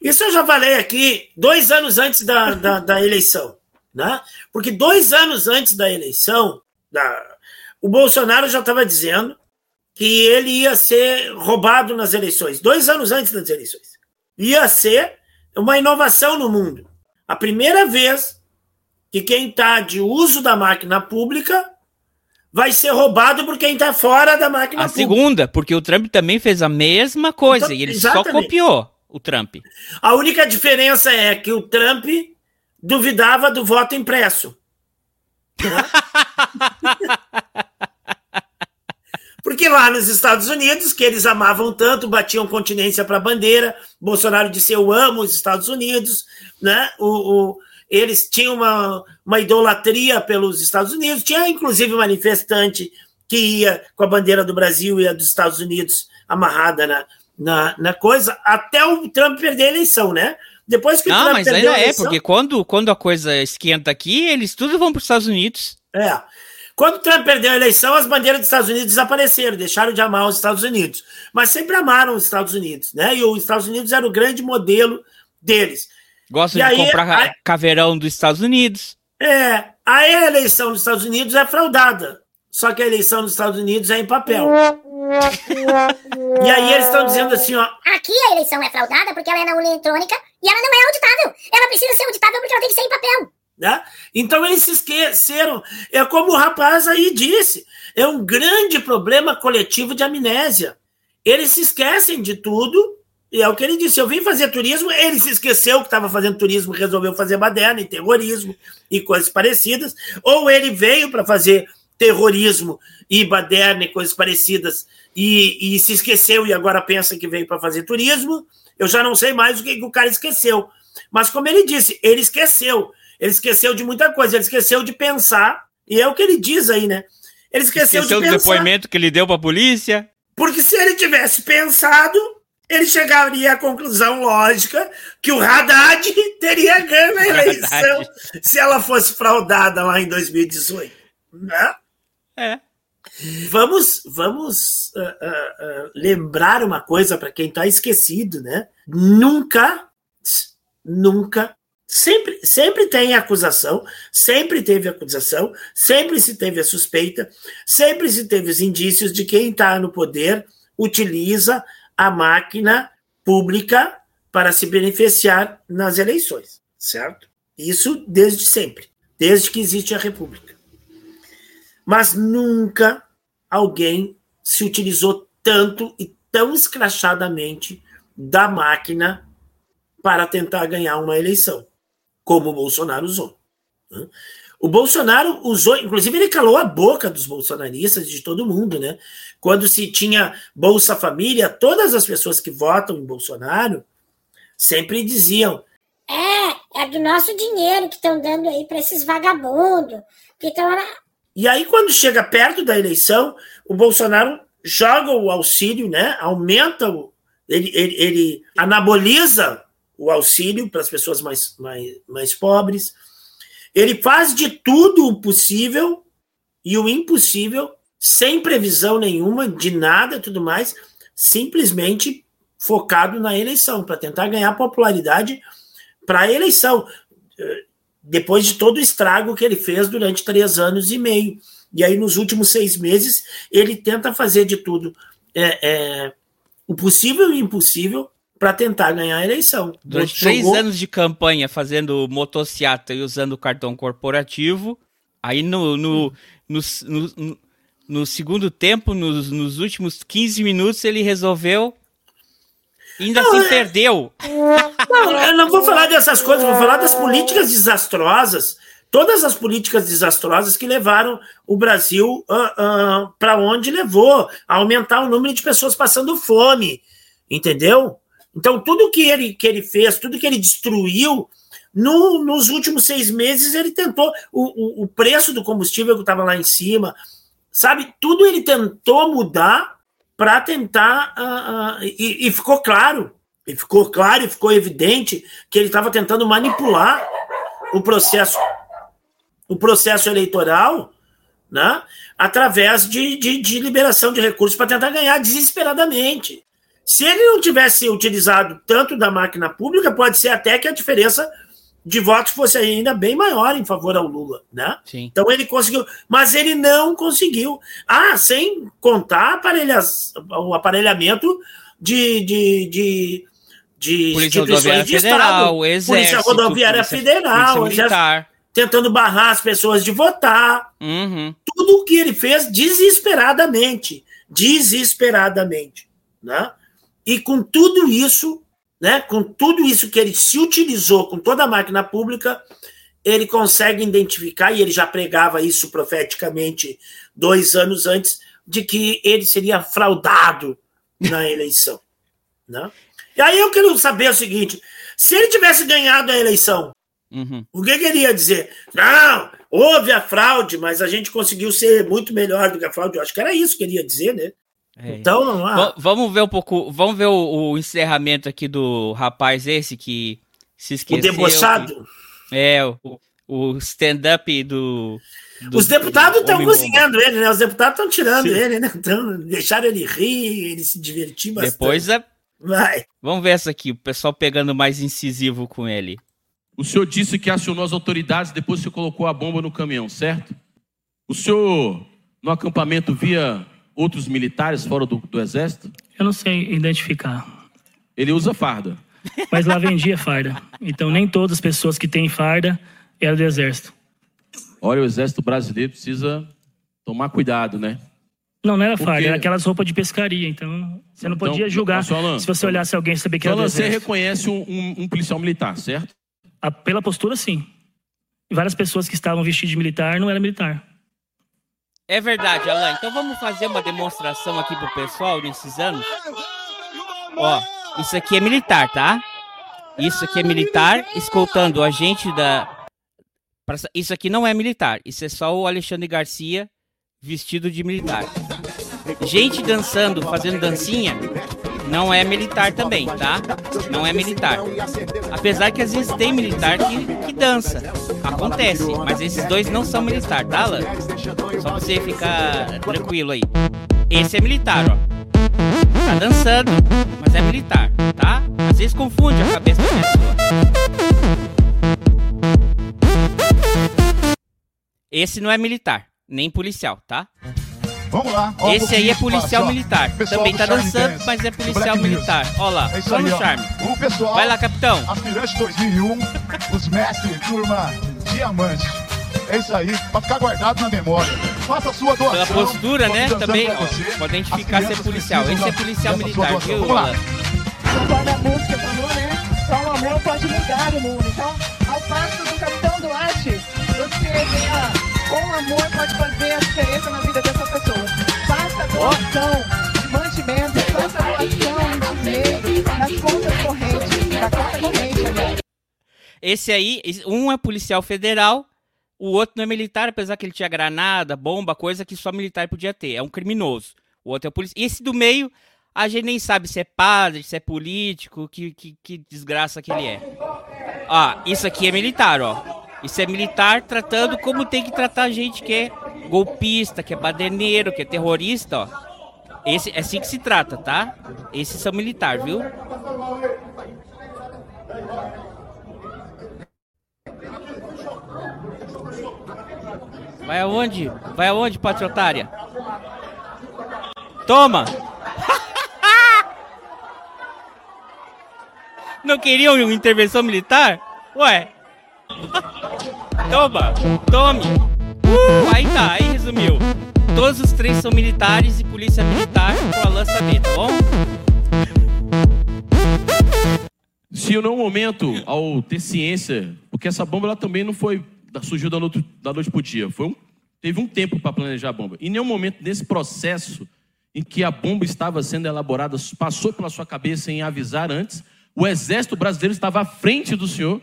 isso eu já falei aqui dois anos antes da, da, da, eleição. Né? Porque dois anos antes da eleição, da, o Bolsonaro já estava dizendo que ele ia ser roubado nas eleições. Dois anos antes das eleições. Ia ser uma inovação no mundo. A primeira vez que quem está de uso da máquina pública vai ser roubado por quem está fora da máquina a pública. Segunda, porque o Trump também fez a mesma coisa então, e ele exatamente. só copiou o Trump. A única diferença é que o Trump duvidava do voto impresso. [LAUGHS] Porque lá nos Estados Unidos, que eles amavam tanto, batiam continência para a bandeira, Bolsonaro disse: Eu amo os Estados Unidos, né? O, o, eles tinham uma, uma idolatria pelos Estados Unidos, tinha inclusive manifestante que ia com a bandeira do Brasil e a dos Estados Unidos amarrada na, na, na coisa, até o Trump perder a eleição, né? Depois que Não, o Trump mas perdeu ainda a é, eleição, porque quando, quando a coisa esquenta aqui, eles tudo vão para os Estados Unidos. É. Quando o Trump perdeu a eleição, as bandeiras dos Estados Unidos desapareceram, deixaram de amar os Estados Unidos. Mas sempre amaram os Estados Unidos, né? E os Estados Unidos era o grande modelo deles. Gostam E de aí, comprar aí- caveirão dos Estados Unidos. É, aí a eleição dos Estados Unidos é fraudada. Só que a eleição dos Estados Unidos é em papel. E aí eles estão dizendo assim, ó, Aqui a eleição é fraudada porque ela é na urna eletrônica e ela não é auditável. Ela precisa ser auditável porque ela tem que ser em papel. né? Então eles se esqueceram. É como o rapaz aí disse, é um grande problema coletivo de amnésia. Eles se esquecem de tudo, e é o que ele disse. Eu vim fazer turismo, ele se esqueceu que estava fazendo turismo, resolveu fazer baderna e terrorismo e coisas parecidas, ou ele veio para fazer terrorismo e baderna e coisas parecidas e, e se esqueceu e agora pensa que veio para fazer turismo. Eu já não sei mais o que, que o cara esqueceu. Mas como ele disse, ele esqueceu. Ele esqueceu de muita coisa, ele esqueceu de pensar, e é o que ele diz aí, né? Ele esqueceu, Esqueceu de do pensar. depoimento que ele deu pra polícia. Porque se ele tivesse pensado, ele chegaria à conclusão lógica que o Haddad teria ganho a [LAUGHS] eleição se ela fosse fraudada lá em 2018. Né? É. Vamos, vamos ah, ah, ah, lembrar uma coisa para quem está esquecido, né? Nunca, nunca, sempre, sempre tem acusação, sempre teve acusação, sempre se teve a suspeita, sempre se teve os indícios de quem está no poder utiliza a máquina pública para se beneficiar nas eleições, certo? Isso desde sempre, desde que existe a República. Mas nunca alguém se utilizou tanto e tão escrachadamente da máquina para tentar ganhar uma eleição, como o Bolsonaro usou. O Bolsonaro usou, inclusive ele calou a boca dos bolsonaristas, de todo mundo, né? Quando se tinha Bolsa Família, todas as pessoas que votam em Bolsonaro sempre diziam: É, é do nosso dinheiro que estão dando aí para esses vagabundos. Que estão E aí, quando chega perto da eleição, o Bolsonaro joga o auxílio, né? Aumenta o. Ele, ele, ele anaboliza o auxílio para as pessoas mais, mais, mais pobres. Ele faz de tudo o possível e o impossível, sem previsão nenhuma de nada tudo mais, simplesmente focado na eleição, para tentar ganhar popularidade para a eleição depois de todo o estrago que ele fez durante três anos e meio. E aí, nos últimos seis meses, ele tenta fazer de tudo é, é, o possível e o impossível para tentar ganhar a eleição. Durante Jogou- três anos de campanha fazendo motociata e usando o cartão corporativo, aí no, no, no, no, no- segundo tempo, nos, nos últimos 15 minutos, ele resolveu. Ainda Não, assim é- perdeu. Não, eu não vou falar dessas coisas, vou falar das políticas desastrosas, todas as políticas desastrosas que levaram o Brasil para onde levou, a aumentar o número de pessoas passando fome, entendeu? Então, tudo que ele, que ele fez, tudo que ele destruiu, no- nos últimos seis meses ele tentou, o, o, o preço do combustível que estava lá em cima, sabe? Tudo ele tentou mudar para tentar. ah, ah, e, e ficou claro, e ficou claro e ficou evidente que ele estava tentando manipular o processo, o processo eleitoral, né? Através de, de, de liberação de recursos para tentar ganhar desesperadamente. Se ele não tivesse utilizado tanto da máquina pública, pode ser até que a diferença de votos fosse ainda bem maior em favor ao Lula, né? Sim. Então ele conseguiu, mas ele não conseguiu. Ah, sem contar aparelhas, o aparelhamento de, de, de, de Polícia instituições de Federal, Estado, Exército, Polícia Rodoviária Polícia- Federal, Polícia Exército, tentando barrar as pessoas de votar. Uhum. Tudo o que ele fez desesperadamente, desesperadamente, né? E com tudo isso, né, com tudo isso que ele se utilizou com toda a máquina pública, ele consegue identificar, e ele já pregava isso profeticamente dois anos antes, de que ele seria fraudado na [LAUGHS] eleição. Né? E aí eu quero saber o seguinte: se ele tivesse ganhado a eleição, Uhum. o que, que ele ia dizer? Não, Houve a fraude, mas a gente conseguiu ser muito melhor do que a fraude. Eu acho que era isso que ele ia dizer, né? É. Então, ah, vamos ver um pouco. Vamos ver o, o, encerramento aqui do rapaz esse que se esqueceu. O debochado. Que, é, o, o stand-up do, do, Os deputados estão cozinhando ele, né? Os deputados estão tirando Sim. ele, né? Então, deixaram ele rir, ele se divertir bastante. Depois é. Vai. Vamos ver essa aqui, o pessoal pegando mais incisivo com ele. O senhor disse que acionou as autoridades depois que você colocou a bomba no caminhão, certo? O senhor, no acampamento, via outros militares fora do, do exército? Eu não sei identificar. Ele usa farda. Mas lá vendia farda. Então nem todas as pessoas que têm farda eram do exército. Olha, o exército brasileiro precisa tomar cuidado, né? Não, não era farda, era aquelas roupas de pescaria. Então, você não então, podia julgar Alan, se você olhasse alguém e saber que era do exército. você reconhece um, um, um policial militar, certo? A, pela postura, sim. Várias pessoas que estavam vestidas de militar não eram militar. É verdade, Alain. Então vamos fazer uma demonstração aqui pro pessoal nesses anos. Ó, isso aqui é militar, tá? Isso aqui é militar escoltando o agente da. Isso aqui não é militar. Isso é só o Alexandre Garcia vestido de militar. Gente dançando, fazendo dancinha, não é militar também, tá? Não é militar. Apesar que às vezes tem militar que, que dança. Acontece. Mas esses dois não são militar, tá, Alan? Só pra você ficar tranquilo aí. Esse é militar, ó. Tá dançando, mas é militar, tá? Às vezes confunde a cabeça da pessoa. Esse não é militar, nem policial, tá? Vamos lá. Ó, Esse um aí é policial militar. Também tá dançando, Dance, mas é policial militar. Olha lá, é só no charme. O pessoal, Vai lá, capitão. Aspirante 2001, os mestres, turma diamante. É isso aí, pra ficar guardado na memória. Faça a sua doação. Pela postura, né? Também pode identificar se é policial. Esse é policial militar, viu, Vamos lá. Conforme a música falou, né? Só o amor pode mudar o mundo. Então, ao passo Esse aí, um é policial federal, o outro não é militar, apesar que ele tinha granada, bomba, coisa que só militar podia ter. É um criminoso. O outro é policial. Esse do meio, a gente nem sabe se é padre, se é político, que, que, que desgraça que ele é. Ah, isso aqui é militar, ó. Isso é militar tratando como tem que tratar gente que é golpista, que é baderneiro, que é terrorista, ó. Esse, é assim que se trata, tá? Esses são militar, viu? Vai aonde? Vai aonde, patriotária? Toma! [LAUGHS] Não queriam intervenção militar? Ué, [LAUGHS] Toma, tome. Uh, aí tá, aí resumiu. Todos os três são militares e polícia militar com a lança B, tá bom? Se no momento, ao ter ciência, porque essa bomba ela também não foi surgiu da noite, da noite pro dia, foi um, teve um tempo para planejar a bomba. E em nenhum momento nesse processo em que a bomba estava sendo elaborada passou pela sua cabeça em avisar antes, o exército brasileiro estava à frente do senhor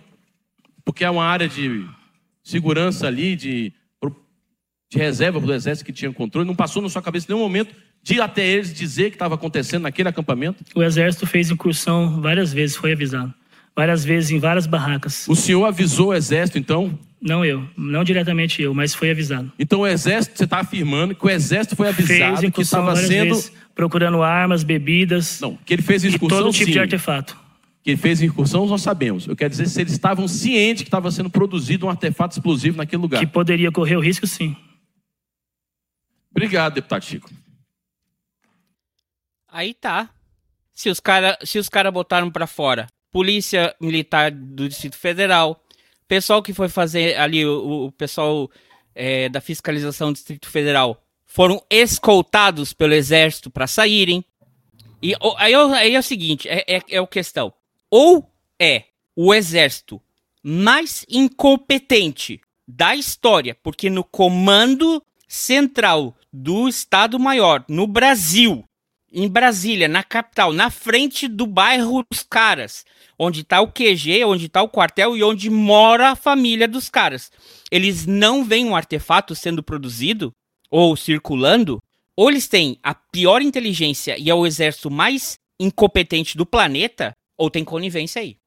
porque é uma área de segurança ali, de, de reserva do exército que tinha controle. Não passou na sua cabeça em nenhum momento de ir até eles dizer o que estava acontecendo naquele acampamento? O exército fez incursão várias vezes, foi avisado. Várias vezes em várias barracas. O senhor avisou o exército, então? Não eu, não diretamente eu, mas foi avisado. Então o exército, você está afirmando que o exército foi avisado fez que estava sendo vezes, procurando armas, bebidas. Não, que ele fez incursão. E todo tipo sim. de artefato que ele fez incursão, nós sabemos. Eu quero dizer se eles estavam cientes que estava sendo produzido um artefato explosivo naquele lugar. Que poderia correr o risco, sim. Obrigado, deputado Chico. Aí tá. Se os caras os cara botaram para fora, Polícia Militar do Distrito Federal, pessoal que foi fazer ali, o, o pessoal é, da fiscalização do Distrito Federal, foram escoltados pelo Exército para saírem. E aí, aí é o seguinte, é, é, é a questão ou é o exército mais incompetente da história, porque no comando central do Estado-Maior no Brasil, em Brasília, na capital, na frente do bairro dos caras, onde tá o QG, onde tá o quartel e onde mora a família dos caras. Eles não veem um artefato sendo produzido ou circulando, ou eles têm a pior inteligência e é o exército mais incompetente do planeta, ou tem conivência aí.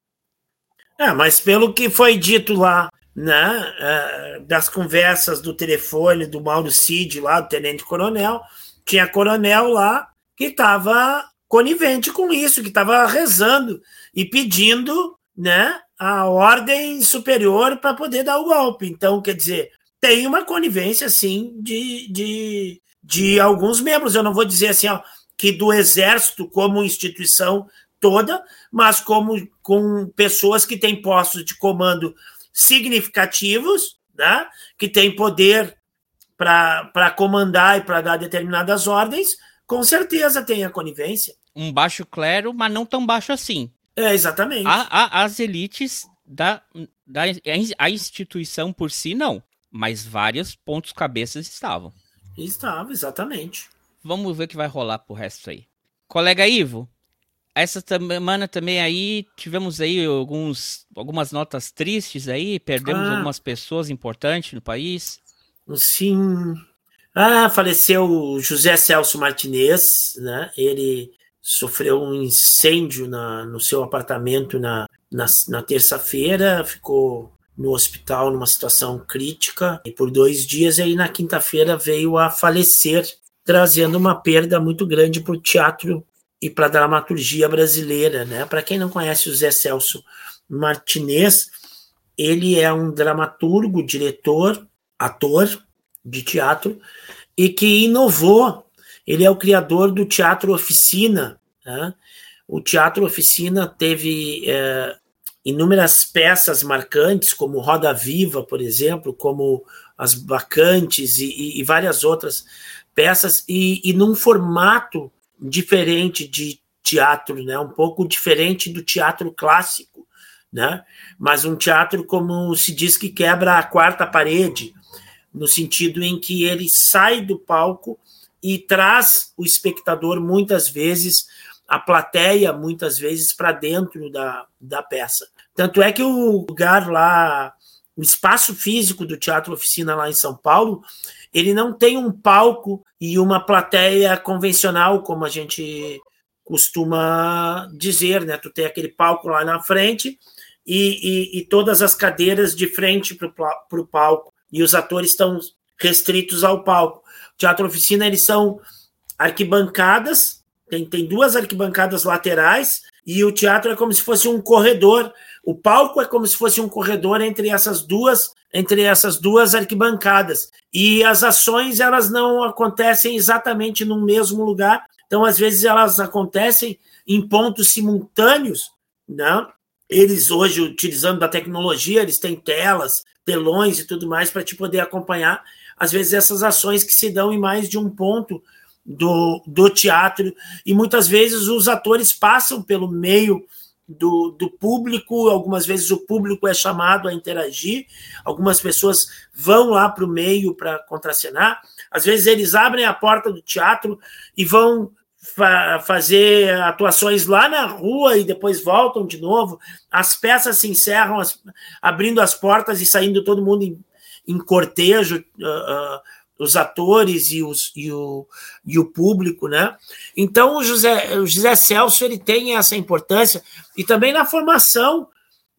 É, mas pelo que foi dito lá, né, é, das conversas do telefone do Mauro Cid lá, do tenente coronel, tinha coronel lá que estava conivente com isso, que estava rezando e pedindo, né, a ordem superior para poder dar o golpe. Então, quer dizer, tem uma conivência, sim, de, de, de alguns membros. Eu não vou dizer assim, ó, que do exército como instituição toda, mas como com pessoas que têm postos de comando significativos, né, que têm poder para comandar e para dar determinadas ordens, com certeza tem a conivência. Um baixo clero, mas não tão baixo assim. É, exatamente. A, a, as elites da, da a instituição por si, não. Mas vários pontos cabeças estavam. Estava, exatamente. Vamos ver o que vai rolar pro resto aí. Colega Ivo, essa semana também aí tivemos aí alguns, algumas notas tristes aí, perdemos ah, algumas pessoas importantes no país. Sim. Ah, faleceu José Celso Martinez, né? Ele sofreu um incêndio na, no seu apartamento na, na, na terça-feira, ficou no hospital numa situação crítica e por dois dias aí na quinta-feira veio a falecer, trazendo uma perda muito grande para o teatro e para a dramaturgia brasileira, né? Para quem não conhece o Zé Celso Martinez, ele é um dramaturgo, diretor, ator de teatro e que inovou. Ele é o criador do Teatro Oficina. Né? O Teatro Oficina teve é, inúmeras peças marcantes, como Roda Viva, por exemplo, como As Bacantes e, e, e várias outras peças, e, e num formato diferente de teatro, né? um pouco diferente do teatro clássico, né? mas um teatro como se diz que quebra a quarta parede, no sentido em que ele sai do palco e traz o espectador muitas vezes, a plateia muitas vezes para dentro da, da peça. Tanto é que o lugar lá, o espaço físico do Teatro Oficina lá em São Paulo, ele não tem um palco e uma plateia convencional, como a gente costuma dizer, né? Tu tem aquele palco lá na frente e, e, e todas as cadeiras de frente para o palco e os atores estão restritos ao palco. Teatro Oficina, eles são arquibancadas, tem, tem duas arquibancadas laterais, e o teatro é como se fosse um corredor. O palco é como se fosse um corredor entre essas duas entre essas duas arquibancadas. E as ações elas não acontecem exatamente no mesmo lugar. Então, às vezes, elas acontecem em pontos simultâneos, né? Eles hoje, utilizando da tecnologia, eles têm telas, telões e tudo mais para te poder acompanhar, às vezes, essas ações que se dão em mais de um ponto do, do teatro. E muitas vezes os atores passam pelo meio do, do público, algumas vezes o público é chamado a interagir, algumas pessoas vão lá para o meio para contracenar, às vezes eles abrem a porta do teatro e vão fa fazer atuações lá na rua e depois voltam de novo. As peças se encerram as, abrindo as portas e saindo todo mundo em, em cortejo, uh, uh, os atores e, os, e, o, e o público, né? Então o José, o José Celso ele tem essa importância e também na formação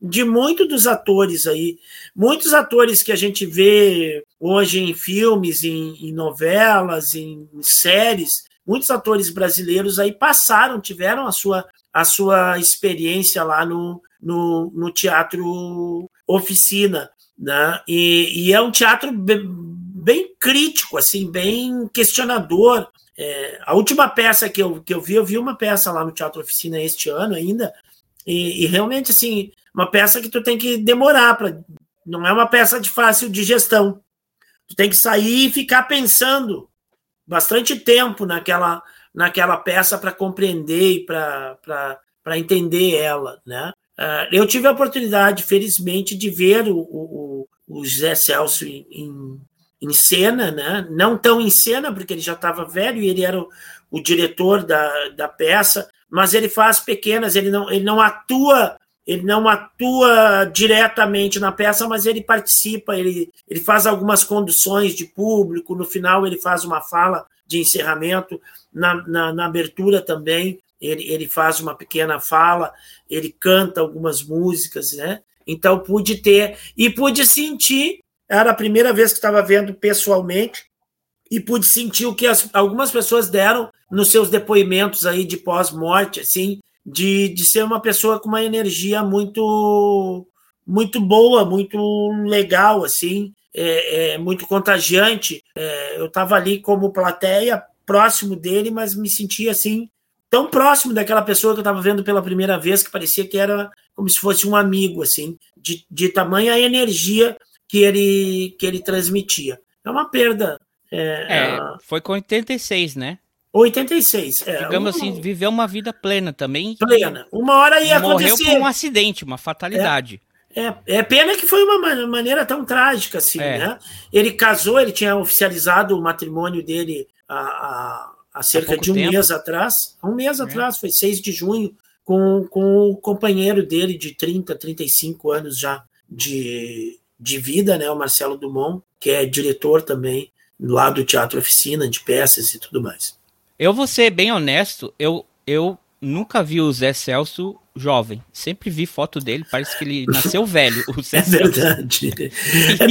de muitos dos atores aí. Muitos atores que a gente vê hoje em filmes, em, em novelas, em, em séries, muitos atores brasileiros aí passaram, tiveram a sua, a sua experiência lá no, no, no teatro oficina, né? E, e é um teatro bem, bem, crítico, assim, bem questionador. É, a última peça que eu, que eu vi, eu vi uma peça lá no Teatro Oficina este ano ainda, e, e realmente, assim, uma peça que tu tem que demorar para. Não é uma peça de fácil digestão. Tu tem que sair e ficar pensando bastante tempo naquela, naquela peça para compreender e para entender ela, né? Uh, eu tive a oportunidade, felizmente, de ver o, o, o José Celso em, em cena, né? Não tão em cena, porque ele já estava velho e ele era o, o, diretor da, da peça, mas ele faz pequenas, ele não, ele não atua ele não atua diretamente na peça, mas ele participa, ele, ele faz algumas conduções de público, no final ele faz uma fala de encerramento, na, na, na abertura também ele, ele faz uma pequena fala, ele canta algumas músicas, né? Então pude ter e pude sentir, era a primeira vez que estava vendo pessoalmente, e pude sentir o que as, algumas pessoas deram nos seus depoimentos aí de pós-morte, assim, de, de ser uma pessoa com uma energia muito muito boa, muito legal, assim, é, é muito contagiante. É, eu estava ali como plateia, próximo dele, mas me sentia assim tão próximo daquela pessoa que eu estava vendo pela primeira vez que parecia que era como se fosse um amigo, assim, de, de tamanha energia que ele que ele transmitia. É uma perda. É, é foi com 86, né? 86. É, Digamos assim, viveu uma vida plena também. Plena. Uma hora ia morreu acontecer. Morreu por um acidente, uma fatalidade. É, é, é, pena que foi uma maneira tão trágica assim, é. né? Ele casou, ele tinha oficializado o matrimônio dele há, há, há cerca de um tempo. mês atrás. Um mês é. atrás, foi 6 de junho, com, com o companheiro dele de 30, 35 anos já de, de vida, né? O Marcelo Dumont, que é diretor também lá do Teatro Oficina, de peças e tudo mais. Eu vou ser bem honesto, eu, eu nunca vi o Zé Celso jovem. Sempre vi foto dele, parece que ele [LAUGHS] nasceu velho. O Zé é verdade.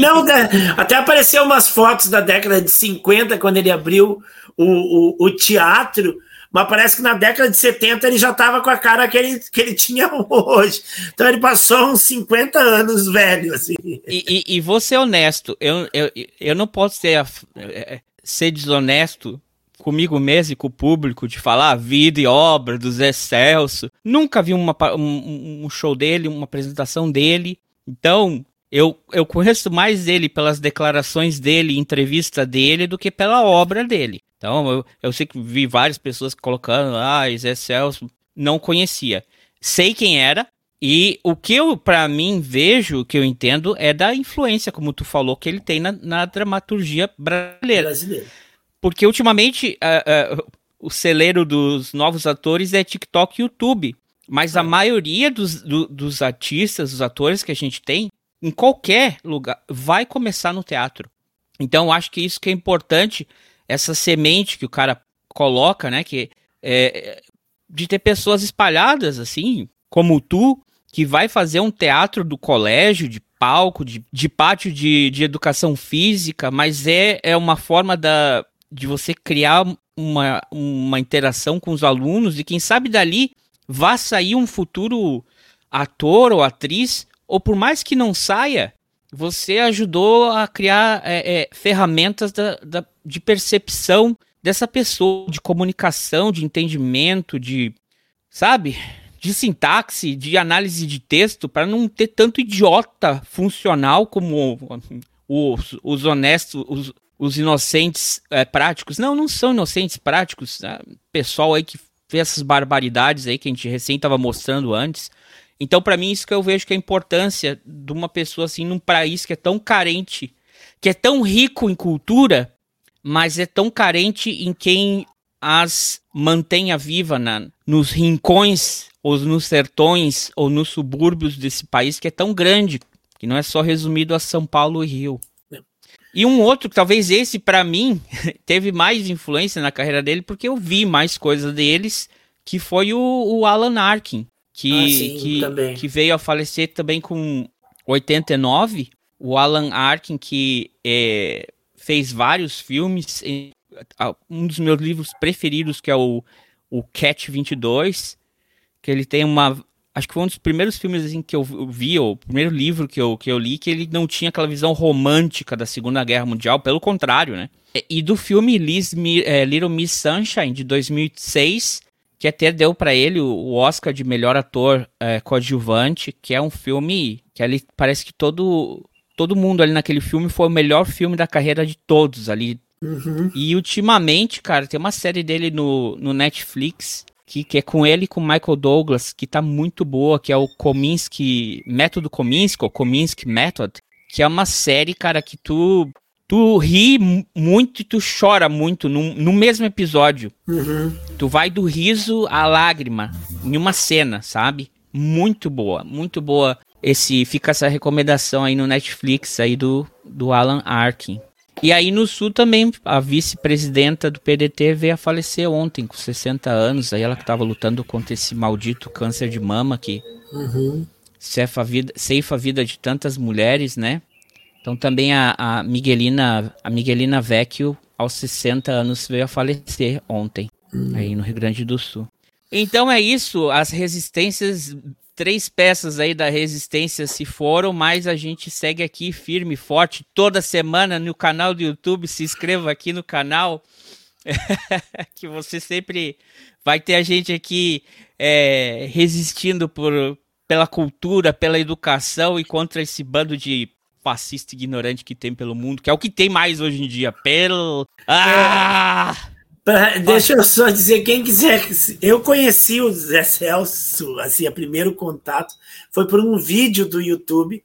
Não, né, até apareceu umas fotos da década de 50, quando ele abriu o, o, o teatro, mas parece que na década de 70 ele já estava com a cara que ele, que ele tinha [LAUGHS] hoje. Então ele passou uns 50 anos velho, assim. E, e, e vou ser honesto, eu, eu, eu não posso ser, é, ser desonesto comigo mesmo e com o público de falar a vida e obra do Zé Celso. Nunca vi uma, um, um show dele, uma apresentação dele. Então, eu, eu conheço mais dele pelas declarações dele, entrevista dele, do que pela obra dele. Então, eu, eu sei que vi várias pessoas colocando, ah, Zé Celso, não conhecia. Sei quem era, e o que eu, para mim, vejo, que eu entendo, é da influência, como tu falou, que ele tem na, na dramaturgia brasileira. brasileira. Porque ultimamente uh, uh, o celeiro dos novos atores é TikTok e YouTube. Mas a é. maioria dos, do, dos artistas, dos atores que a gente tem, em qualquer lugar, vai começar no teatro. Então acho que isso que é importante, essa semente que o cara coloca, né? Que é, de ter pessoas espalhadas, assim, como tu, que vai fazer um teatro do colégio, de palco, de, de pátio de, de educação física, mas é, é uma forma da, de você criar uma, uma interação com os alunos e quem sabe dali vá sair um futuro ator ou atriz, ou por mais que não saia, você ajudou a criar é, é, ferramentas da, da, de percepção dessa pessoa, de comunicação, de entendimento, de, sabe, de sintaxe, de análise de texto, para não ter tanto idiota funcional como os, os honestos, os, os inocentes é, práticos. Não, não são inocentes práticos. Né? Pessoal aí que fez essas barbaridades aí que a gente recém estava mostrando antes. Então, para mim, isso que eu vejo que é a importância de uma pessoa assim num país que é tão carente, que é tão rico em cultura, mas é tão carente em quem as mantenha viva na, nos rincões, ou nos sertões, ou nos subúrbios desse país que é tão grande, que não é só resumido a São Paulo e Rio. E um outro, talvez esse para mim [LAUGHS] teve mais influência na carreira dele porque eu vi mais coisas deles, que foi o, o Alan Arkin, que, ah, sim, que, que, veio a falecer também com 89. O Alan Arkin, que é, fez vários filmes, um dos meus livros preferidos, que é o, o Cat 22, que ele tem uma acho que foi um dos primeiros filmes assim, que eu vi, o primeiro livro que eu, que eu li, que ele não tinha aquela visão romântica da Segunda Guerra Mundial, pelo contrário, né? E do filme Liz, é, Little Miss Sunshine, de 2006, que até deu para ele o Oscar de melhor ator é, coadjuvante, que é um filme que ali parece que todo, todo mundo ali naquele filme foi o melhor filme da carreira de todos ali. Uhum. E ultimamente, cara, tem uma série dele no, no Netflix que, que é com ele e com Michael Douglas, que tá muito boa, que é o Kominsky, Método Kominsky, ou Kominsky Method, que é uma série, cara, que tu tu ri mu- muito e tu chora muito no, no mesmo episódio. Uhum. Tu vai do riso à lágrima em uma cena, sabe? Muito boa, muito boa. Esse fica essa recomendação aí no Netflix aí do, do Alan Arkin. E aí no sul também a vice-presidenta do PDT veio a falecer ontem com 60 anos, aí ela que tava lutando contra esse maldito câncer de mama que Uhum. ceifa a vida, ceifa a vida de tantas mulheres, né? Então também a, a Miguelina, a Miguelina Vecchio, aos 60 anos, veio a falecer ontem, aí no Rio Grande do Sul. Então é isso, as resistências, três peças aí da resistência se foram, mas a gente segue aqui firme e forte toda semana no canal do YouTube, se inscreva aqui no canal, [LAUGHS] que você sempre vai ter a gente aqui é, resistindo por, pela cultura, pela educação e contra esse bando de fascista ignorante que tem pelo mundo, que é o que tem mais hoje em dia. Pelo. Ah! Pra- deixa eu só dizer, quem quiser. Eu conheci o Zé Celso, assim, o primeiro contato foi por um vídeo do YouTube,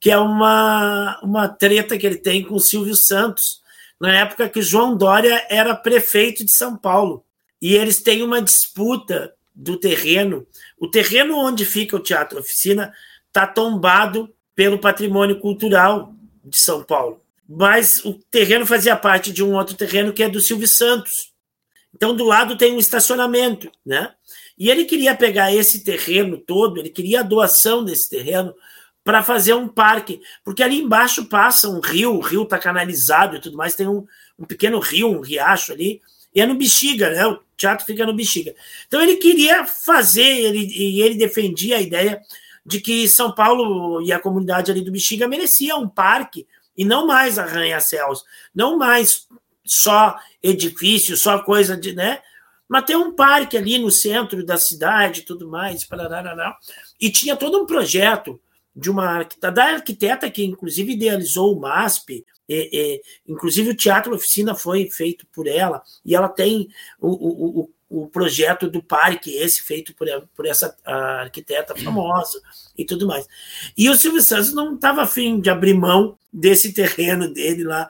que é uma, uma treta que ele tem com o Silvio Santos, na época que o João Dória era prefeito de São Paulo. E eles têm uma disputa do terreno. O terreno onde fica o Teatro Oficina está tombado pelo patrimônio cultural de São Paulo. Mas o terreno fazia parte de um outro terreno que é do Silvio Santos. Então, do lado tem um estacionamento, né? E ele queria pegar esse terreno todo, ele queria a doação desse terreno para fazer um parque, porque ali embaixo passa um rio, o rio está canalizado e tudo mais, tem um, um pequeno rio, um riacho ali, e é no Bexiga, né? O teatro fica no Bexiga. Então ele queria fazer, ele, e ele defendia a ideia de que São Paulo e a comunidade ali do Bexiga merecia um parque e não mais arranha-céus, não mais só edifício, só coisa de, né? Mas tem um parque ali no centro da cidade e tudo mais, parará, e tinha todo um projeto de uma arquiteta, da arquiteta que inclusive idealizou o MASP, e, e, inclusive o Teatro Oficina foi feito por ela, e ela tem o, o, o, o projeto do parque, esse feito por, por essa arquiteta famosa e tudo mais. E o Silvio Santos não estava afim de abrir mão desse terreno dele lá.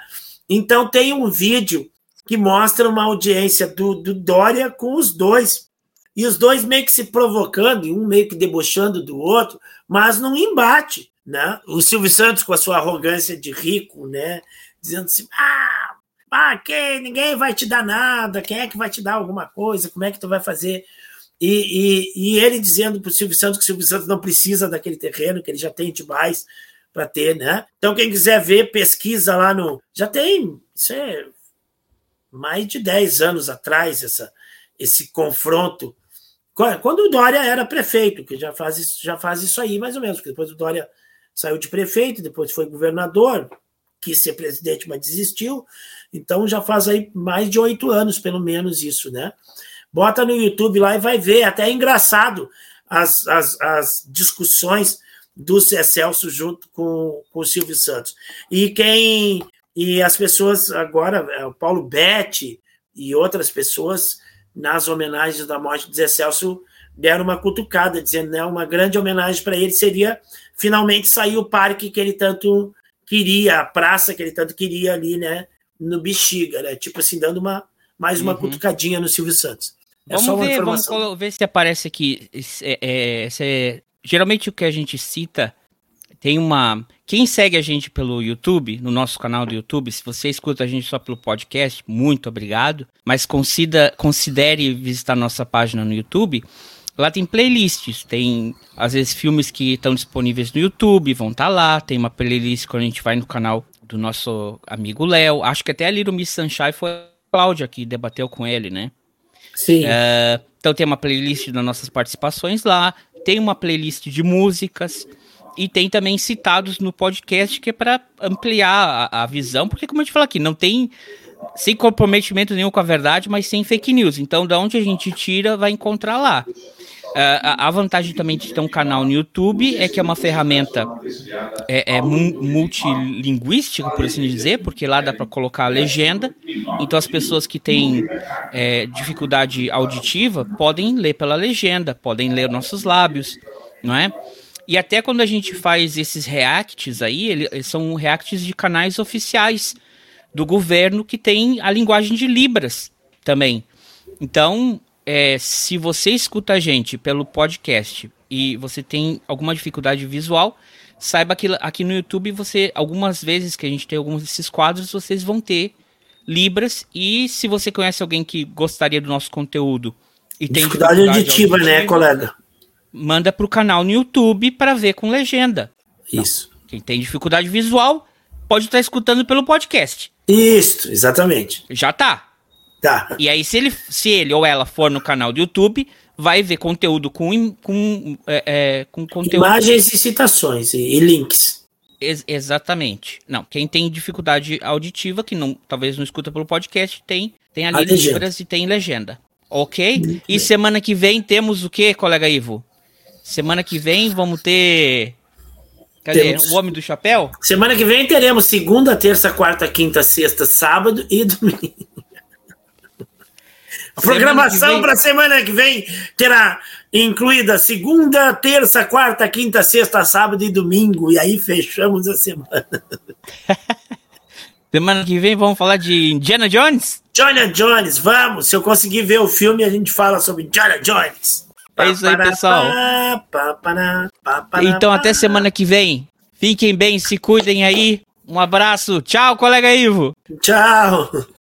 Então tem um vídeo que mostra uma audiência do, do Dória com os dois. E os dois meio que se provocando, e um meio que debochando do outro, mas num embate. Né? O Silvio Santos, com a sua arrogância de rico, né? dizendo assim: ah, ah quem, ninguém vai te dar nada, quem é que vai te dar alguma coisa, como é que tu vai fazer? E, e, e ele dizendo para o Silvio Santos que o Silvio Santos não precisa daquele terreno, que ele já tem demais para ter, né? Então, quem quiser ver, pesquisa lá no. Já tem. Isso é mais de 10 anos atrás, essa, esse confronto. Quando o Dória era prefeito, que já faz, isso- já faz isso aí, mais ou menos, porque depois o Dória saiu de prefeito, depois foi governador, quis ser presidente, mas desistiu. Então já faz aí mais de oito anos, pelo menos, isso, né? Bota no YouTube lá e vai ver, até é engraçado as, as, as discussões do Celso junto com, com o Silvio Santos. E quem. E as pessoas agora, é, o Paulo Betti e outras pessoas, nas homenagens da morte do Zé Celso, deram uma cutucada, dizendo né, uma grande homenagem para ele seria finalmente sair o parque que ele tanto queria, a praça que ele tanto queria ali, né? No Bexiga, né? Tipo assim, dando uma, mais uma Uhum. cutucadinha no Silvio Santos. É Vamos só uma ver, vamos ver se aparece aqui. Esse- é- é- esse é- geralmente o que a gente cita tem uma. Quem segue a gente pelo YouTube, no nosso canal do YouTube, se você escuta a gente só pelo podcast, muito obrigado. Mas considera, considere visitar nossa página no YouTube. Lá tem playlists, tem às vezes filmes que estão disponíveis no YouTube, vão estar lá. Tem uma playlist quando a gente vai no canal do nosso amigo Léo. Acho que até a Little Miss Sunshine foi a Cláudia que debateu com ele, né? Sim. É, então tem uma playlist das nossas participações lá, tem uma playlist de músicas e tem também citados no podcast que é para ampliar a, a visão, porque como eu te falei aqui, não tem sem comprometimento nenhum com a verdade, mas sem fake news. Então, da onde a gente tira, vai encontrar lá. É, a, a vantagem também de ter um canal no YouTube é que é uma ferramenta é, é mu- multilinguística, por assim dizer, porque lá dá para colocar a legenda. Então as pessoas que têm é, dificuldade auditiva podem ler pela legenda, podem ler nossos lábios, não é? E até quando a gente faz esses reacts aí, ele- eles são reacts de canais oficiais do governo que tem a linguagem de Libras também. Então, é, se você escuta a gente pelo podcast e você tem alguma dificuldade visual, saiba que aqui no YouTube você, algumas vezes que a gente tem alguns desses quadros, vocês vão ter Libras. E se você conhece alguém que gostaria do nosso conteúdo e tem Dificuldade auditiva, né, colega? Manda pro canal no YouTube para ver com legenda. Isso. Quem tem dificuldade visual pode estar escutando pelo podcast. Isso, exatamente. Já tá. Tá. E aí, se ele, se ele ou ela for no canal do YouTube, vai ver conteúdo com, com, é, é, com conteúdo. Imagens e citações e, links. Ex- exatamente. Não, quem tem dificuldade auditiva, que não, talvez não escuta pelo podcast, tem, tem ali e tem legenda. Ok? E semana que vem temos o que, colega Ivo? Semana que vem vamos ter. Cadê? Temos. O Homem do Chapéu? Semana que vem teremos segunda, terça, quarta, quinta, sexta, sábado e domingo. A programação para semana que vem terá incluída segunda, terça, quarta, quinta, sexta, sábado e domingo. E aí fechamos a semana. [LAUGHS] Semana que vem vamos falar de Indiana Jones? Indiana Jones, vamos. Se eu conseguir ver o filme, a gente fala sobre Indiana Jones. É isso aí, pessoal. Então, até semana que vem. Fiquem bem, se cuidem aí. Um abraço. Tchau, colega Ivo. Tchau.